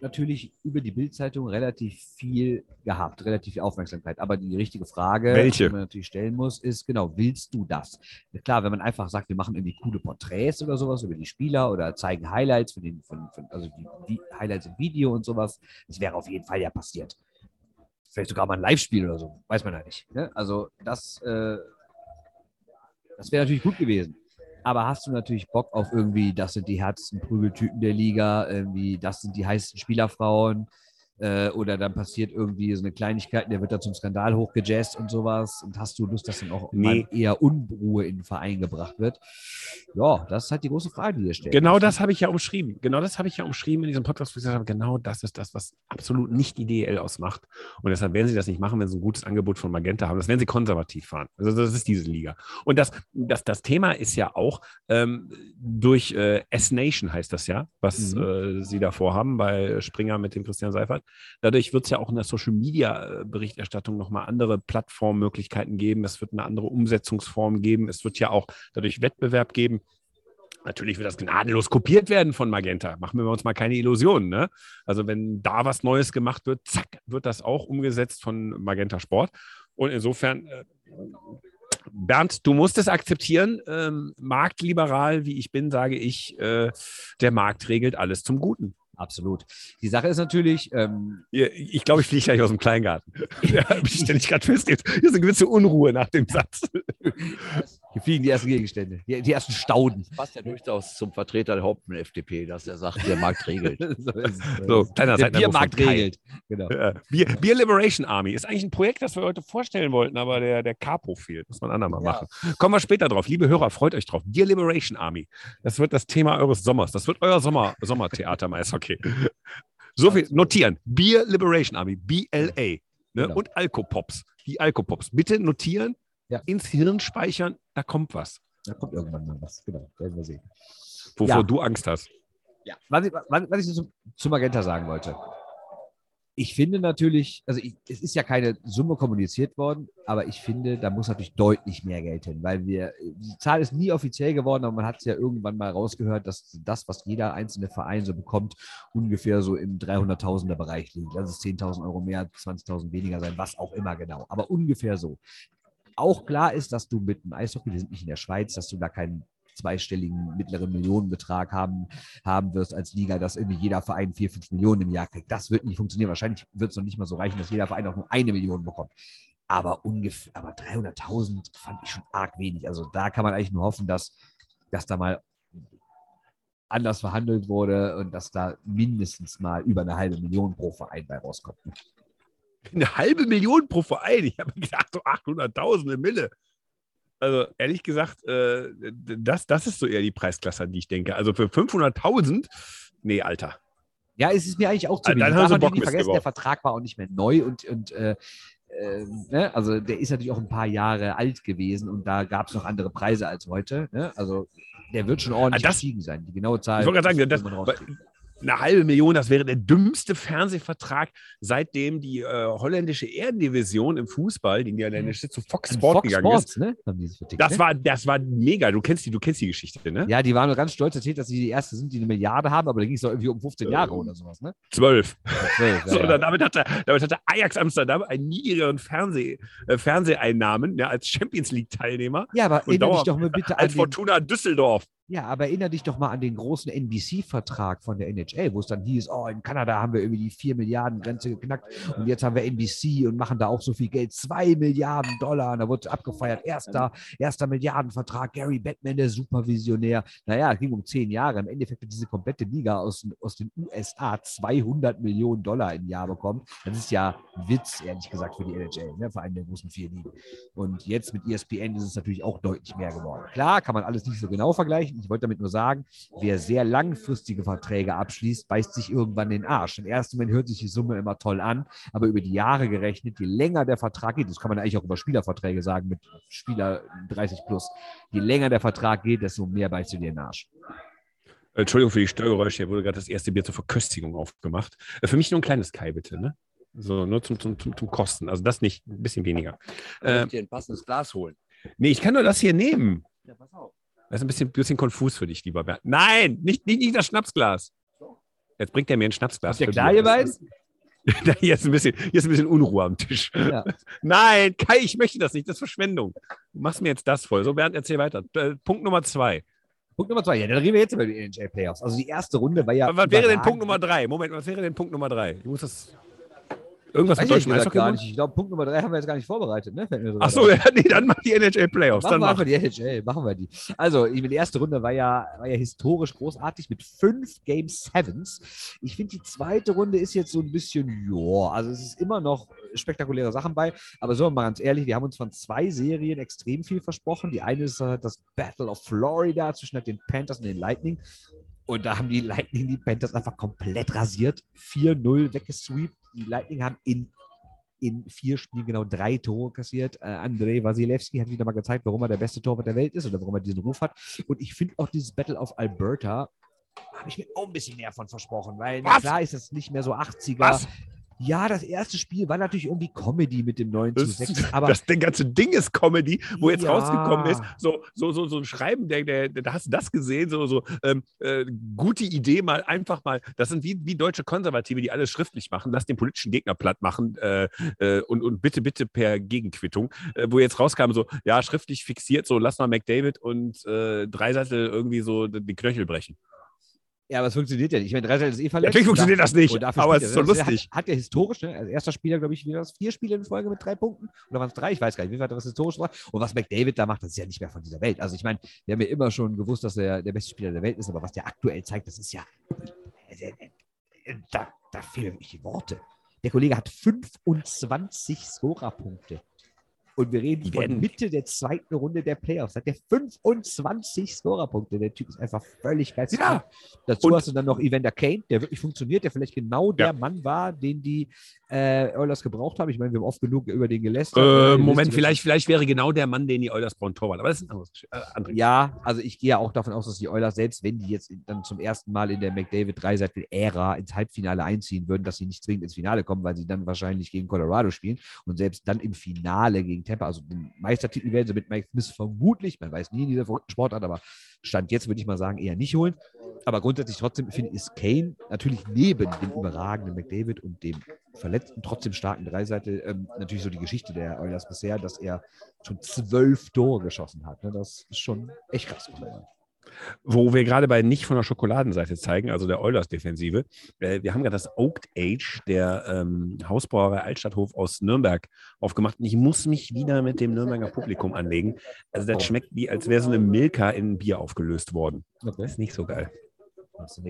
natürlich über die Bildzeitung relativ viel gehabt, relativ viel Aufmerksamkeit. Aber die richtige Frage, Welche? die man natürlich stellen muss, ist genau, willst du das? Klar, wenn man einfach sagt, wir machen irgendwie coole Porträts oder sowas über die Spieler oder zeigen Highlights von den, von, von, also die, die Highlights im Video und sowas, das wäre auf jeden Fall ja passiert. Vielleicht sogar mal ein Live-Spiel oder so, weiß man ja nicht. Ne? Also das, äh, das wäre natürlich gut gewesen. Aber hast du natürlich Bock auf irgendwie, das sind die härtesten Prügeltypen der Liga, irgendwie, das sind die heißesten Spielerfrauen, äh, oder dann passiert irgendwie so eine Kleinigkeit, der wird da zum Skandal hochgejazzt und sowas. Und hast du Lust, dass dann auch Nee. eher Unruhe in den Verein gebracht wird? Ja, das ist halt die große Frage, die ihr stellt. Genau das habe ich ja umschrieben. Genau das habe ich ja umschrieben in diesem Podcast, wo ich gesagt habe, genau das ist das, was absolut nicht die DL ausmacht. Und deshalb werden sie das nicht machen, wenn sie ein gutes Angebot von Magenta haben. Das werden sie konservativ fahren. Also das ist diese Liga. Und das, das, das Thema ist ja auch ähm, durch äh, S-Nation heißt das ja, was Mhm. äh, sie da vorhaben bei Springer mit dem Christian Seifert. Dadurch wird es ja auch in der Social-Media-Berichterstattung nochmal andere Plattformmöglichkeiten geben. Es wird eine andere Umsetzungsform geben. Es wird ja auch dadurch Wettbewerb geben. Natürlich wird das gnadenlos kopiert werden von Magenta. Machen wir uns mal keine Illusionen. Ne? Also wenn da was Neues gemacht wird, zack, wird das auch umgesetzt von Magenta Sport. Und insofern, äh, Bernd, du musst es akzeptieren. Ähm, marktliberal, wie ich bin, sage ich, äh, der Markt regelt alles zum Guten. Absolut. Die Sache ist natürlich, ähm, Ich glaube, ich fliege gleich aus dem Kleingarten. Ja, stelle ich gerade fest. Jetzt hier ist eine gewisse Unruhe nach dem Satz. Hier fliegen die ersten Gegenstände, die, die ersten Stauden. Passt ja durchaus zum Vertreter der Haupt-FDP, dass er sagt, der Markt regelt. so kleiner Der Biermarkt regelt. Genau. Ja, Bier, Beer Liberation Army ist eigentlich ein Projekt, das wir heute vorstellen wollten, aber der, der Capo fehlt. Muss man andermal machen. Kommen wir später drauf. Liebe Hörer, freut euch drauf. Beer Liberation Army. Das wird das Thema eures Sommers. Das wird euer Sommer, Sommertheater im Eishockey. So viel notieren. Beer Liberation Army, BLA. Ne? Genau. Und Alkopops. Die Alkopops. Bitte notieren, Ja. ins Hirn speichern, da kommt was. Da kommt irgendwann mal was. Genau, werden wir sehen. Wovor Ja. du Angst hast. Ja. Was ich, was, was ich zum, zu Magenta sagen wollte. Ich finde natürlich, also ich, es ist ja keine Summe kommuniziert worden, aber ich finde, da muss natürlich deutlich mehr Geld hin, weil wir, die Zahl ist nie offiziell geworden, aber man hat es ja irgendwann mal rausgehört, dass das, was jeder einzelne Verein so bekommt, ungefähr so im 300.000er Bereich liegt. Lass es 10.000 Euro mehr, 20.000 weniger sein, was auch immer genau, aber ungefähr so. Auch klar ist, dass du mit dem Eishockey, wir sind nicht in der Schweiz, dass du da keinen zweistelligen mittleren Millionenbetrag haben, haben wirst als Liga, dass irgendwie jeder Verein vier, fünf Millionen im Jahr kriegt. Das wird nicht funktionieren. Wahrscheinlich wird es noch nicht mal so reichen, dass jeder Verein auch nur eine Million bekommt. Aber ungefähr, aber 300.000 fand ich schon arg wenig. Also da kann man eigentlich nur hoffen, dass, dass da mal anders verhandelt wurde und dass da mindestens mal über eine halbe Million pro Verein bei rauskommt. Eine halbe Million pro Verein. Ich habe gedacht, so 800.000 Mille. Also ehrlich gesagt, äh, das, das ist so eher die Preisklasse, an die ich denke. Also für 500.000, nee, Alter. Ja, es ist mir eigentlich auch zu wenig. dann haben sie Bock nicht vergessen, der missgebaut. Vertrag war auch nicht mehr neu und, und äh, äh, ne? also der ist natürlich auch ein paar Jahre alt gewesen und da gab es noch andere Preise als heute. Ne? Also der wird schon ordentlich Ah, das- gestiegen sein. Die genaue Zahl. Ich wollte gerade sagen, das. Eine halbe Million, das wäre der dümmste Fernsehvertrag, seitdem die äh, holländische Ehrendivision im Fußball, die niederländische, zu Fox An Sport Fox gegangen Sports, ist. ne? Vertickt, Das ne? war, das war mega. Du kennst die, du kennst die Geschichte, ne? ja, die waren ganz stolz erzählt, dass sie die erste sind, die eine Milliarde haben, aber da ging es doch irgendwie um 15 Jahre oder sowas, ne? Zwölf. Zwölf, So, ja, und ja. damit, hatte, damit hatte Ajax Amsterdam einen niedrigeren Fernseh, äh, Fernseheinnahmen ja, als Champions League-Teilnehmer ja, aber erinnere dich doch mal bitte an als Fortuna Düsseldorf. Ja, aber erinnere dich doch mal an den großen NBC-Vertrag von der NHL, wo es dann hieß, oh, in Kanada haben wir irgendwie die 4 Milliarden Grenze geknackt und jetzt haben wir NBC und machen da auch so viel Geld, 2 Milliarden Dollar. Und da wurde abgefeiert, erster, erster Milliardenvertrag, Gary Bettman, der Supervisionär. Naja, es ging um 10 Jahre. Im Endeffekt hat diese komplette Liga aus, aus den USA 200 Millionen Dollar im Jahr bekommen. Das ist ja Witz, ehrlich gesagt, für die NHL, ne? vor allem der großen vier Ligen. Und jetzt mit ESPN ist es natürlich auch deutlich mehr geworden. Klar, kann man alles nicht so genau vergleichen. Ich wollte damit nur sagen, wer sehr langfristige Verträge abschließt, beißt sich irgendwann den Arsch. Im ersten Moment hört sich die Summe immer toll an, aber über die Jahre gerechnet, je länger der Vertrag geht, das kann man eigentlich auch über Spielerverträge sagen, mit Spieler 30 plus, je länger der Vertrag geht, desto mehr beißt du dir den Arsch. Entschuldigung für die Störgeräusche, hier wurde gerade das erste Bier zur Verköstigung aufgemacht. Äh, Für mich nur ein kleines Kai, bitte, ne? So, nur zum, zum, zum, zum Kosten. Also das nicht, ein bisschen weniger. Äh, Äh, dir ein passendes Glas holen. nee, ich kann nur das hier nehmen. Ja, pass auf. Das ist ein bisschen, bisschen konfus für dich, lieber Bernd. Nein, nicht, nicht, nicht das Schnapsglas. Jetzt bringt er mir ein Schnapsglas. Ihr für klar, ihr beiden? Hier ist, ein bisschen, hier ist ein bisschen Unruhe am Tisch. Ja. Nein, Kai, ich möchte das nicht. Das ist Verschwendung. Du machst mir jetzt das voll. So, Bernd, erzähl weiter. Äh, Punkt Nummer zwei. Punkt Nummer zwei. Ja, dann reden wir jetzt über die NHL-Playoffs. Also die erste Runde war ja. was wäre denn. Punkt Nummer drei? Moment, was wäre denn Punkt Nummer drei? Ich muss das. Irgendwas Weiß mit ich deutschem Eishockey? gar machen? nicht. Ich glaube, Punkt Nummer drei haben wir jetzt gar nicht vorbereitet. Ne? So Ach so, ja, nee, dann mach die NHL Playoffs. Machen Dann wir mach. einfach die NHL, machen wir die. Also, ich- die erste Runde war ja, war ja historisch großartig mit fünf Game Sevens. Ich finde, die zweite Runde ist jetzt so ein bisschen, ja, also es ist immer noch spektakuläre Sachen bei, aber so mal ganz ehrlich, wir haben uns von zwei Serien extrem viel versprochen. Die eine ist äh, das Battle of Florida zwischen halt den Panthers und den Lightning. Und da haben die Lightning die Panthers einfach komplett rasiert. 4-0 weggesweept. Die Lightning haben in in vier Spielen genau drei Tore kassiert. Äh, Andrei Wasilewski hat wieder mal gezeigt, warum er der beste Torwart der Welt ist oder warum er diesen Ruf hat. Und ich finde auch dieses Battle of Alberta habe ich mir auch ein bisschen mehr von versprochen, weil Was? klar ist es nicht mehr so 80er. Was? Ja, das erste Spiel war natürlich irgendwie Comedy mit dem 9 zu Das, 6, aber das der ganze Ding ist Comedy, wo jetzt Ja. rausgekommen ist, so, so, so, so ein Schreiben, der, der, der, da hast du das gesehen, so, so ähm, äh, gute Idee, mal einfach mal, das sind wie, wie deutsche Konservative, die alles schriftlich machen, lass den politischen Gegner platt machen äh, äh, und, und bitte, bitte per Gegenquittung, äh, wo jetzt rauskam, so, ja, schriftlich fixiert, so, lass mal McDavid und äh, Dreisattel irgendwie so den Knöchel brechen. Ja, aber es funktioniert ja nicht. Ich meine, Dreiseitel ist eh verletzt. Natürlich funktioniert das nicht, aber es ist so lustig. Hat, hat ja historisch, ne? als erster Spieler, glaube ich, wie war? Vier Spiele in Folge mit drei Punkten? Oder waren es drei? Ich weiß gar nicht. Wie war das historisch war? Und was McDavid da macht, das ist ja nicht mehr von dieser Welt. Also ich meine, wir haben ja immer schon gewusst, dass er der beste Spieler der Welt ist, aber was der aktuell zeigt, das ist ja. Da, da fehlen wirklich die Worte. Der Kollege hat 25 Scorerpunkte. Und wir reden von Mitte der zweiten Runde der Playoffs. Hat der 25 Scorerpunkte. Der Typ ist einfach völlig geil. Ja. Dazu Und- hast du dann noch Evander Kane, der wirklich funktioniert, der vielleicht genau der Ja. Mann war, den die äh, Oilers gebraucht haben. Ich meine, wir haben oft genug über den gelästert. Äh, wisst, Moment, vielleicht, vielleicht wäre genau der Mann, den die Oilers brauchen, Torwart. Aber das ist ein anderes äh, Ja, also ich gehe ja auch davon aus, dass die Oilers, selbst wenn die jetzt dann zum ersten Mal in der McDavid-Dreiseitel-Ära ins Halbfinale einziehen würden, dass sie nicht zwingend ins Finale kommen, weil sie dann wahrscheinlich gegen Colorado spielen und selbst dann im Finale gegen Tampa, also den Meistertitel werden sie mit Mike Smith vermutlich, man weiß nie in dieser verrückten Sportart, aber Stand jetzt würde ich mal sagen, eher nicht holen. Aber grundsätzlich trotzdem finde ich, ist Kane natürlich neben dem überragenden McDavid und dem verletzten, trotzdem starken Dreiseitel ähm, natürlich so die Geschichte der Oilers bisher, dass er schon zwölf Tore geschossen hat. Ne? Das ist schon echt krass. sagen. Wo wir gerade bei nicht von der Schokoladenseite zeigen, also der Oilers-Defensive. Äh, wir haben gerade das Oaked Age, der ähm, Hausbrauerei Altstadthof aus Nürnberg, aufgemacht. Und ich muss mich wieder mit dem Nürnberger Publikum anlegen. Also das schmeckt wie, als wäre so eine Milka in ein Bier aufgelöst worden. Das ist nicht so geil.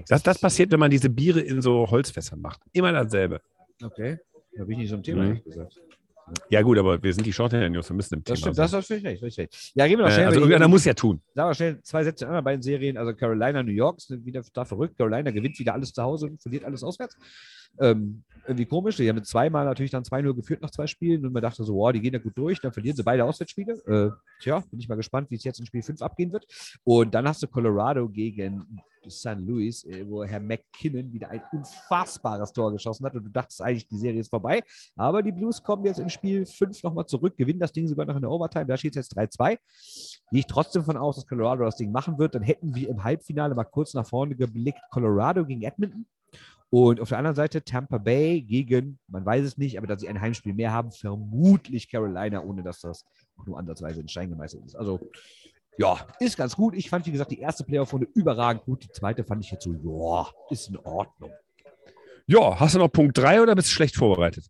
Das, Das, passiert, wenn man diese Biere in so Holzfässern macht. Immer dasselbe. Okay. Da bin ich nicht so ein Thema, Mhm. ehrlich gesagt. Ja gut, aber wir sind die Shorthand News, wir müssen im Das Thema stimmt, das sein. ist völlig recht, völlig recht. Ja, gehen wir noch äh, schnell. also über die- irgendeiner muss ja tun. Sagen wir schnell zwei Sätze anderen beiden Serien. Also Carolina, New York sind wieder da verrückt. Carolina gewinnt wieder alles zu Hause und verliert alles auswärts. Ähm, irgendwie komisch. Die haben mit zweimal natürlich dann 2-0 geführt nach zwei Spielen und man dachte so, wow, die gehen da gut durch. Dann verlieren sie beide Auswärtsspiele. Äh, tja, bin ich mal gespannt, wie es jetzt in Spiel 5 abgehen wird. Und dann hast du Colorado gegen St. Louis, äh, wo Herr McKinnon wieder ein unfassbares Tor geschossen hat und du dachtest eigentlich, die Serie ist vorbei. Aber die Blues kommen jetzt in Spiel 5 nochmal zurück, gewinnen das Ding sogar noch in der Overtime. Da steht es jetzt 3-2. Gehe ich trotzdem von aus, dass Colorado das Ding machen wird. Dann hätten wir im Halbfinale mal kurz nach vorne geblickt Colorado gegen Edmonton. Und auf der anderen Seite Tampa Bay gegen, man weiß es nicht, aber dass sie ein Heimspiel mehr haben, vermutlich Carolina, ohne dass das nur ansatzweise in Stein gemeißelt ist. Also, ja, ist ganz gut. Ich fand, wie gesagt, die erste Playoff-Runde überragend gut. Die zweite fand ich jetzt so, ja, ist in Ordnung. Ja, hast du noch Punkt 3 oder bist du schlecht vorbereitet?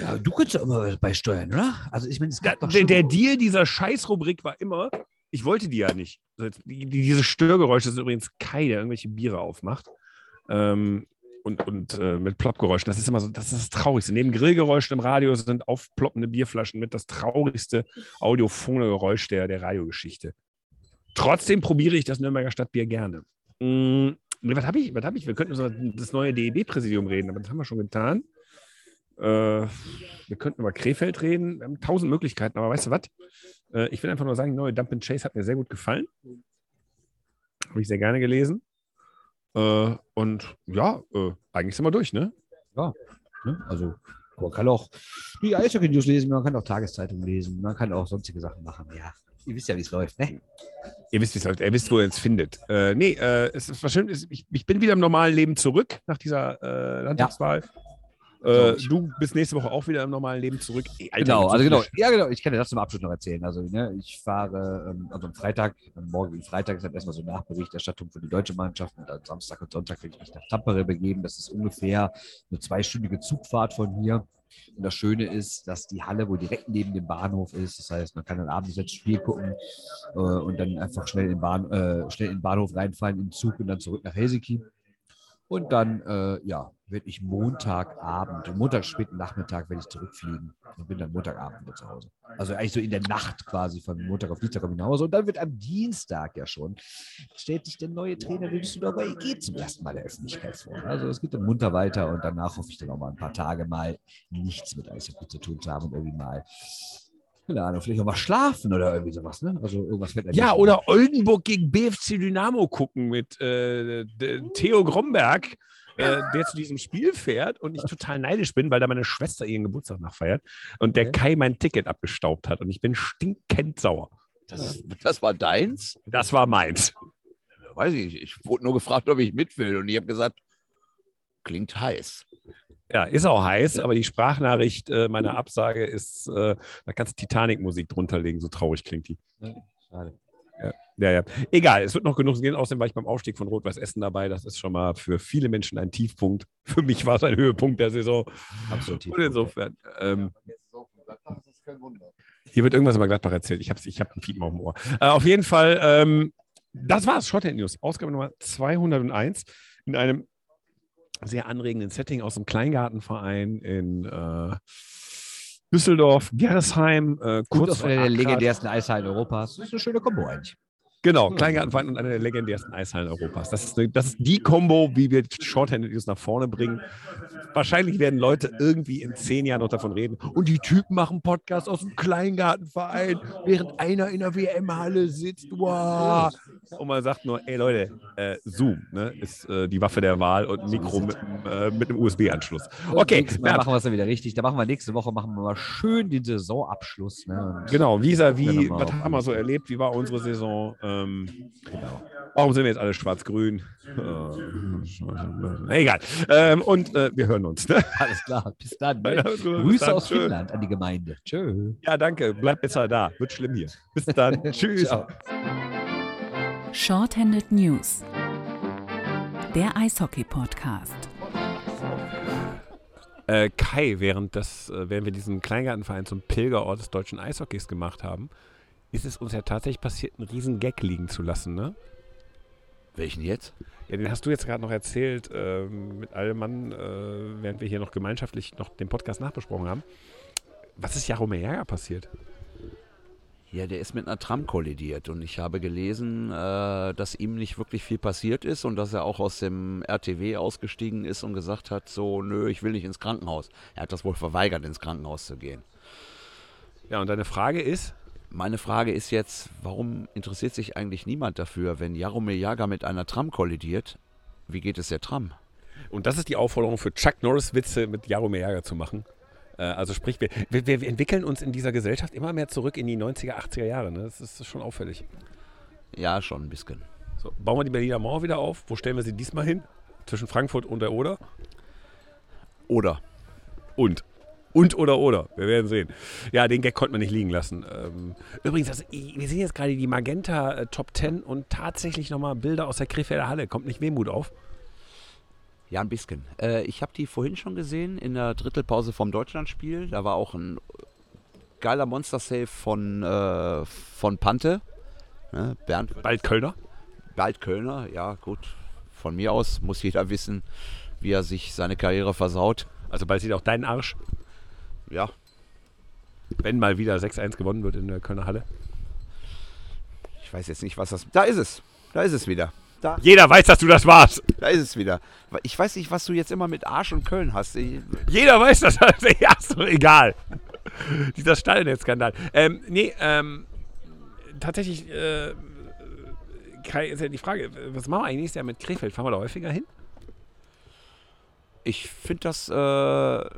Ja, du kannst ja immer beisteuern, oder? Also, ich meine, es Der, doch der, schon- der Deal dieser Scheißrubrik war immer, ich wollte die ja nicht. Also jetzt, die, die, diese Störgeräusche sind übrigens Kai, der irgendwelche Biere aufmacht. Ähm, und und äh, mit Ploppgeräuschen. Das ist immer so, das ist das Traurigste. Neben Grillgeräuschen im Radio sind aufploppende Bierflaschen mit das traurigste audiophone Geräusch der, der Radiogeschichte. Trotzdem probiere ich das Nürnberger Stadtbier gerne. Mm, was habe ich? Was ich? Wir könnten über das neue DEB-Präsidium reden, aber das haben wir schon getan. Äh, wir könnten über Krefeld reden. Wir haben tausend Möglichkeiten, aber weißt du was? Äh, ich will einfach nur sagen, die neue Dump and Chase hat mir sehr gut gefallen. Habe ich sehr gerne gelesen. Äh, und ja, äh, eigentlich sind wir durch, ne? Ne? Also, man kann auch die Eishockey-News lesen, man kann auch Tageszeitungen lesen, man kann auch sonstige Sachen machen. Ja, ihr wisst ja, wie es läuft, ne? Ihr wisst, wie es läuft. Ihr wisst, wo ihr es findet. Äh, nee, äh, es ist was schön. es- Ich, ich bin wieder im normalen Leben zurück nach dieser äh, Landtagswahl. Äh, ich. du bist nächste Woche auch wieder im normalen Leben zurück. Ey, Alter, Genau, so also genau. Ja, genau. Ich kann dir das zum Abschluss noch erzählen. Also, ne, ich fahre, ähm, also am Freitag, am morgigen Freitag ist dann erstmal so Nachberichterstattung für die deutsche Mannschaft und dann Samstag und Sonntag will ich mich nach Tampere begeben. Das ist ungefähr eine zweistündige Zugfahrt von hier. Und das Schöne ist, dass die Halle wohl direkt neben dem Bahnhof ist. Das heißt, man kann dann abends jetzt Spiel gucken äh, und dann einfach schnell in, Bahn, äh, schnell in den Bahnhof reinfallen, in den Zug und dann zurück nach Helsinki. Und dann, äh, ja, werde ich Montagabend, Montag späten Nachmittag werde ich zurückfliegen und bin dann Montagabend wieder zu Hause. Also eigentlich so in der Nacht quasi von Montag auf Dienstag komme ich nach Hause. Und dann wird am Dienstag ja schon, stellt sich der neue Trainer der Düsseldorfer EG zum ersten Mal der Öffentlichkeit vor. Also es geht dann munter weiter und danach hoffe ich dann auch mal ein paar Tage mal nichts mit Eishockey zu tun zu haben und irgendwie mal, keine Ahnung, vielleicht auch mal schlafen oder irgendwie sowas. Ne? Also irgendwas einem Ja, oder Oldenburg gegen BFC Dynamo gucken mit äh, Theo Gromberg, äh, der zu diesem Spiel fährt und ich total neidisch bin, weil da meine Schwester ihren Geburtstag nachfeiert und der. Kai mein Ticket abgestaubt hat und ich bin stinkend sauer. Das, das war deins? Das war meins. Weiß ich. Ich wurde nur gefragt, ob ich mit will. Und ich habe gesagt, klingt heiß. Ja, ist auch heiß, aber die Sprachnachricht äh, meiner Absage ist, äh, da kannst du Titanic-Musik drunter legen, so traurig klingt die. Schade. Ja, ja, ja. Egal, es wird noch genug gehen. Außerdem war ich beim Aufstieg von Rot-Weiß Essen dabei. Das ist schon mal für viele Menschen ein Tiefpunkt. Für mich war es ein Höhepunkt der Saison. Absolut. Und insofern. Ähm, hier wird irgendwas über Gladbach erzählt. Ich habe ich hab ein Piepen auf dem Ohr. Äh, auf jeden Fall, ähm, das war's. Shorthand News. Ausgabe Nummer 201 in einem sehr anregenden Setting aus dem Kleingartenverein in äh, Düsseldorf, Gersheim. Äh, Gut kurz aus vor einer der legendärsten Eishallen Europas. Das ist eine schöne Kombo eigentlich. Genau, Kleingartenverein und eine der legendärsten Eishallen Europas. Das ist, das ist die Kombo, wie wir Shorthanded News nach vorne bringen. Wahrscheinlich werden Leute irgendwie in zehn Jahren noch davon reden. Und die Typen machen Podcasts aus dem Kleingartenverein, während einer in der WM-Halle sitzt. Wow. Und man sagt nur, ey Leute, äh, Zoom ne, ist äh, die Waffe der Wahl und ein Mikro mit, äh, mit einem USB-Anschluss. Okay, Bernd, machen wir es dann wieder richtig. Da machen wir nächste Woche machen wir mal schön den Saisonabschluss. Ne? Genau, vis-à-vis, Genau. was haben wir so erlebt? Wie war unsere Saison? Ähm, Genau. Warum sind wir jetzt alle schwarz-grün? Äh, egal. Ähm, und äh, wir hören uns. Ne? Alles klar. Bis dann. Bis Grüße dann. aus Tschö. Finnland an die Gemeinde. Tschö. Ja, danke. Bleibt besser da. Wird schlimm hier. Bis dann. Tschüss. Ciao. Shorthanded News. Der Eishockey-Podcast. Äh, Kai, während, das, äh, während wir diesen Kleingartenverein zum Pilgerort des deutschen Eishockeys gemacht haben, ist es uns ja tatsächlich passiert, einen riesen Gag liegen zu lassen. Ne? Welchen jetzt? Ja, den hast du jetzt gerade noch erzählt ähm, mit Allmann, äh, während wir hier noch gemeinschaftlich noch den Podcast nachbesprochen haben. Was ist Jaromir Jager passiert? Ja, der ist mit einer Tram kollidiert und ich habe gelesen, äh, dass ihm nicht wirklich viel passiert ist und dass er auch aus dem RTW ausgestiegen ist und gesagt hat, so, nö, ich will nicht ins Krankenhaus. Er hat das wohl verweigert, ins Krankenhaus zu gehen. Ja, und deine Frage ist, Meine Frage ist jetzt, warum interessiert sich eigentlich niemand dafür, wenn Jaromir Jager mit einer Tram kollidiert? Wie geht es der Tram? Und das ist die Aufforderung für Chuck Norris Witze mit Jaromir Jager zu machen. Äh, also sprich, wir, wir, wir entwickeln uns in dieser Gesellschaft immer mehr zurück in die 90er, 80er Jahre. Ne? Das ist schon auffällig. Ja, schon ein bisschen. So, bauen wir die Berliner Mauer wieder auf. Wo stellen wir sie diesmal hin? Zwischen Frankfurt und der Oder? Oder? Und. Und oder oder. Wir werden sehen. Ja, den Gag konnte man nicht liegen lassen. Ähm, übrigens, also, ich- wir sehen jetzt gerade die Magenta äh, Top 10 und tatsächlich nochmal Bilder aus der Krefelder Halle. Kommt nicht Wehmut auf? Ja, ein bisschen. Äh, ich habe die vorhin schon gesehen in der Drittelpause vom Deutschlandspiel. Da war auch ein geiler Monster-Save von, äh, von Pante. Ne? Bernd Bald Kölner. bald Kölner. Ja, gut. Von mir aus muss jeder wissen, wie er sich seine Karriere versaut. Also bald sieht auch dein Arsch, Ja, wenn mal wieder 6-1 gewonnen wird in der Kölner Halle. ich weiß jetzt nicht, was das. Da ist es. Da ist es wieder. Da, Jeder weiß, dass du das warst. da ist es wieder. Ich weiß nicht, was du jetzt immer mit Arsch und Köln hast. Ich, Jeder weiß, dass das. Ja, ist doch egal. Dieser Stallnetzskandal. Ähm, nee, ähm, tatsächlich, äh, Kai, ist ja die Frage, was machen wir eigentlich nächstes Jahr mit Krefeld? Fahren wir da häufiger hin? ich finde das äh,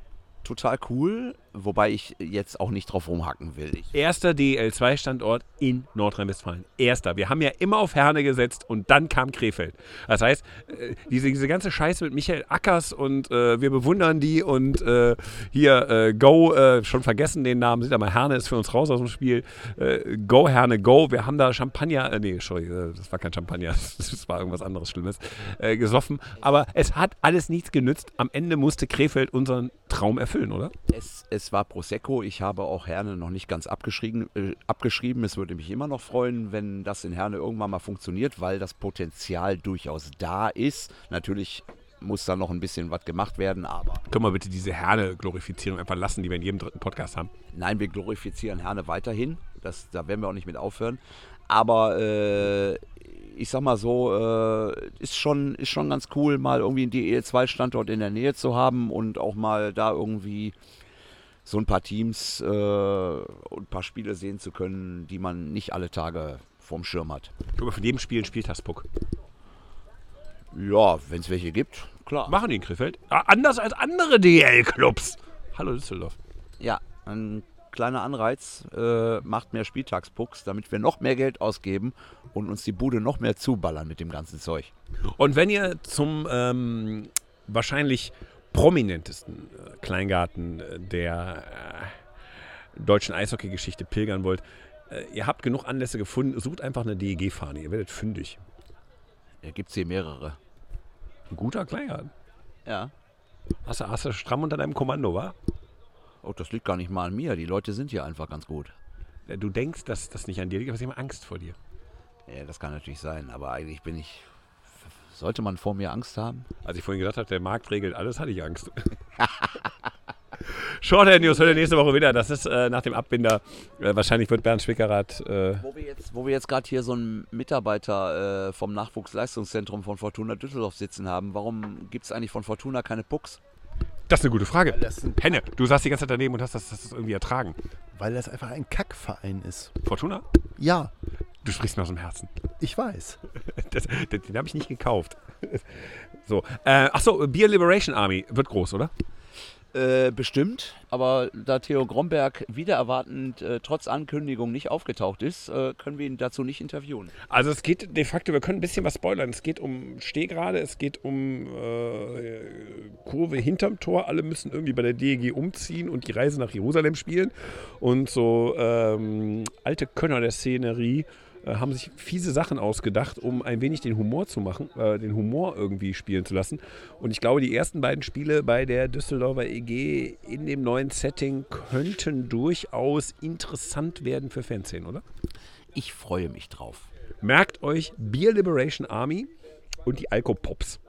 total cool, wobei ich jetzt auch nicht drauf rumhacken will. Ich, Erster DL2-Standort in Nordrhein-Westfalen. Erster. Wir haben ja immer auf Herne gesetzt und dann kam Krefeld. Das heißt, äh, diese, diese ganze Scheiße mit Michael Ackers und äh, wir bewundern die und äh, hier äh, Go, äh, schon vergessen den Namen, ihr mal, Herne ist für uns raus aus dem Spiel. Äh, go, Herne, Go. Wir haben da Champagner, äh, nee, sorry, das war kein Champagner, das war irgendwas anderes Schlimmes, gesoffen. Aber es hat alles nichts genützt. Am Ende musste Krefeld unseren Traum erfüllen, oder? es, es war Prosecco. Ich habe auch Herne noch nicht ganz abgeschrieben, äh, abgeschrieben. Es würde mich immer noch freuen, wenn das in Herne irgendwann mal funktioniert, weil das Potenzial durchaus da ist. Natürlich muss da noch ein bisschen was gemacht werden, aber Können wir bitte diese Herne-Glorifizierung einfach lassen, die wir in jedem dritten Podcast haben? Nein, wir glorifizieren Herne weiterhin. Das, da werden wir auch nicht mit aufhören. Aber äh, ich sag mal so, äh, ist, schon, ist schon ganz cool, mal irgendwie einen DE2-Standort in der Nähe zu haben und auch mal da irgendwie so ein paar Teams äh, und ein paar Spiele sehen zu können, die man nicht alle Tage vorm Schirm hat. Wir von jedem Spiel einen Spieltagspuck. Ja, wenn es welche gibt, klar. Machen die in Krefeld? Ah, anders als andere DL-Clubs. Hallo Düsseldorf. Ja, ein kleiner Anreiz, äh, macht mehr Spieltagspucks, damit wir noch mehr Geld ausgeben und uns die Bude noch mehr zuballern mit dem ganzen Zeug. Und wenn ihr zum ähm, wahrscheinlich prominentesten äh, Kleingarten äh, der äh, deutschen Eishockey-Geschichte pilgern wollt, Äh, ihr habt genug Anlässe gefunden. Sucht einfach eine DEG-Fahne. Ihr werdet fündig. Ja, Gibt es hier mehrere. Ein guter Kleingarten. Ja. Hast du, hast du stramm unter deinem Kommando, wa? Oh, das liegt gar nicht mal an mir. Die Leute sind hier einfach ganz gut. Äh, Du denkst, dass das nicht an dir liegt, aber sie haben Angst vor dir. Ja, das kann natürlich sein, aber eigentlich bin ich. Sollte man vor mir Angst haben? Als ich vorhin gesagt habe, der Markt regelt alles, hatte ich Angst. Shorthead News hört ihr nächste Woche wieder. Das ist äh, nach dem Abbinder. Äh, wahrscheinlich wird Bernd Schwickerath. Äh, Wo wir jetzt, wo wir jetzt gerade hier so einen Mitarbeiter äh, vom Nachwuchsleistungszentrum von Fortuna Düsseldorf sitzen haben, warum gibt es eigentlich von Fortuna keine Pucks? das ist eine gute Frage. Henne, du saßt die ganze Zeit daneben und hast das, hast das irgendwie ertragen. Weil das einfach ein Kackverein ist. Fortuna? Ja, Du sprichst mir aus dem Herzen. ich weiß. Das, den den habe ich nicht gekauft. So. Äh, achso, Beer Liberation Army wird groß, oder? Äh, bestimmt, aber da Theo Gromberg wieder erwartend äh, trotz Ankündigung nicht aufgetaucht ist, äh, können wir ihn dazu nicht interviewen. Also es geht de facto, wir können ein bisschen was spoilern. Es geht um Stehgrade, es geht um äh, Kurve hinterm Tor. Alle müssen irgendwie bei der DEG umziehen und die Reise nach Jerusalem spielen. Und so ähm, alte Könner der Szenerie äh, haben sich fiese Sachen ausgedacht, um ein wenig den Humor zu machen, äh, den Humor irgendwie spielen zu lassen. Und ich glaube, die ersten beiden Spiele bei der Düsseldorfer EG in dem neuen Setting könnten durchaus interessant werden für Fanszenen, oder? Ich freue mich drauf. Merkt euch Beer Liberation Army und die Alkopops.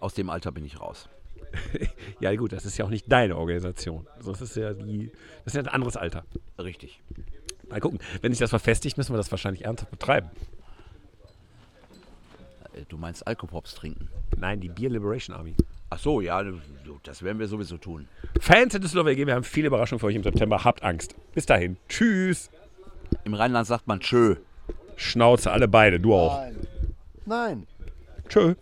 Aus dem Alter bin ich raus. Ja gut, das ist ja auch nicht deine Organisation. Das ist ja die, das ist ja ein anderes Alter. Richtig. Mal gucken. Wenn sich das verfestigt, müssen wir das wahrscheinlich ernsthaft betreiben. Äh, Du meinst Alkopops trinken? Nein, die Beer Liberation Army. Ach so, ja, das werden wir sowieso tun. Fans in Düsseldorf EG, wir haben viele Überraschungen für euch im September. Habt Angst. Bis dahin. Tschüss. Im Rheinland sagt man tschö. Schnauze, alle beide. Du auch. Nein. Nein. Tschö.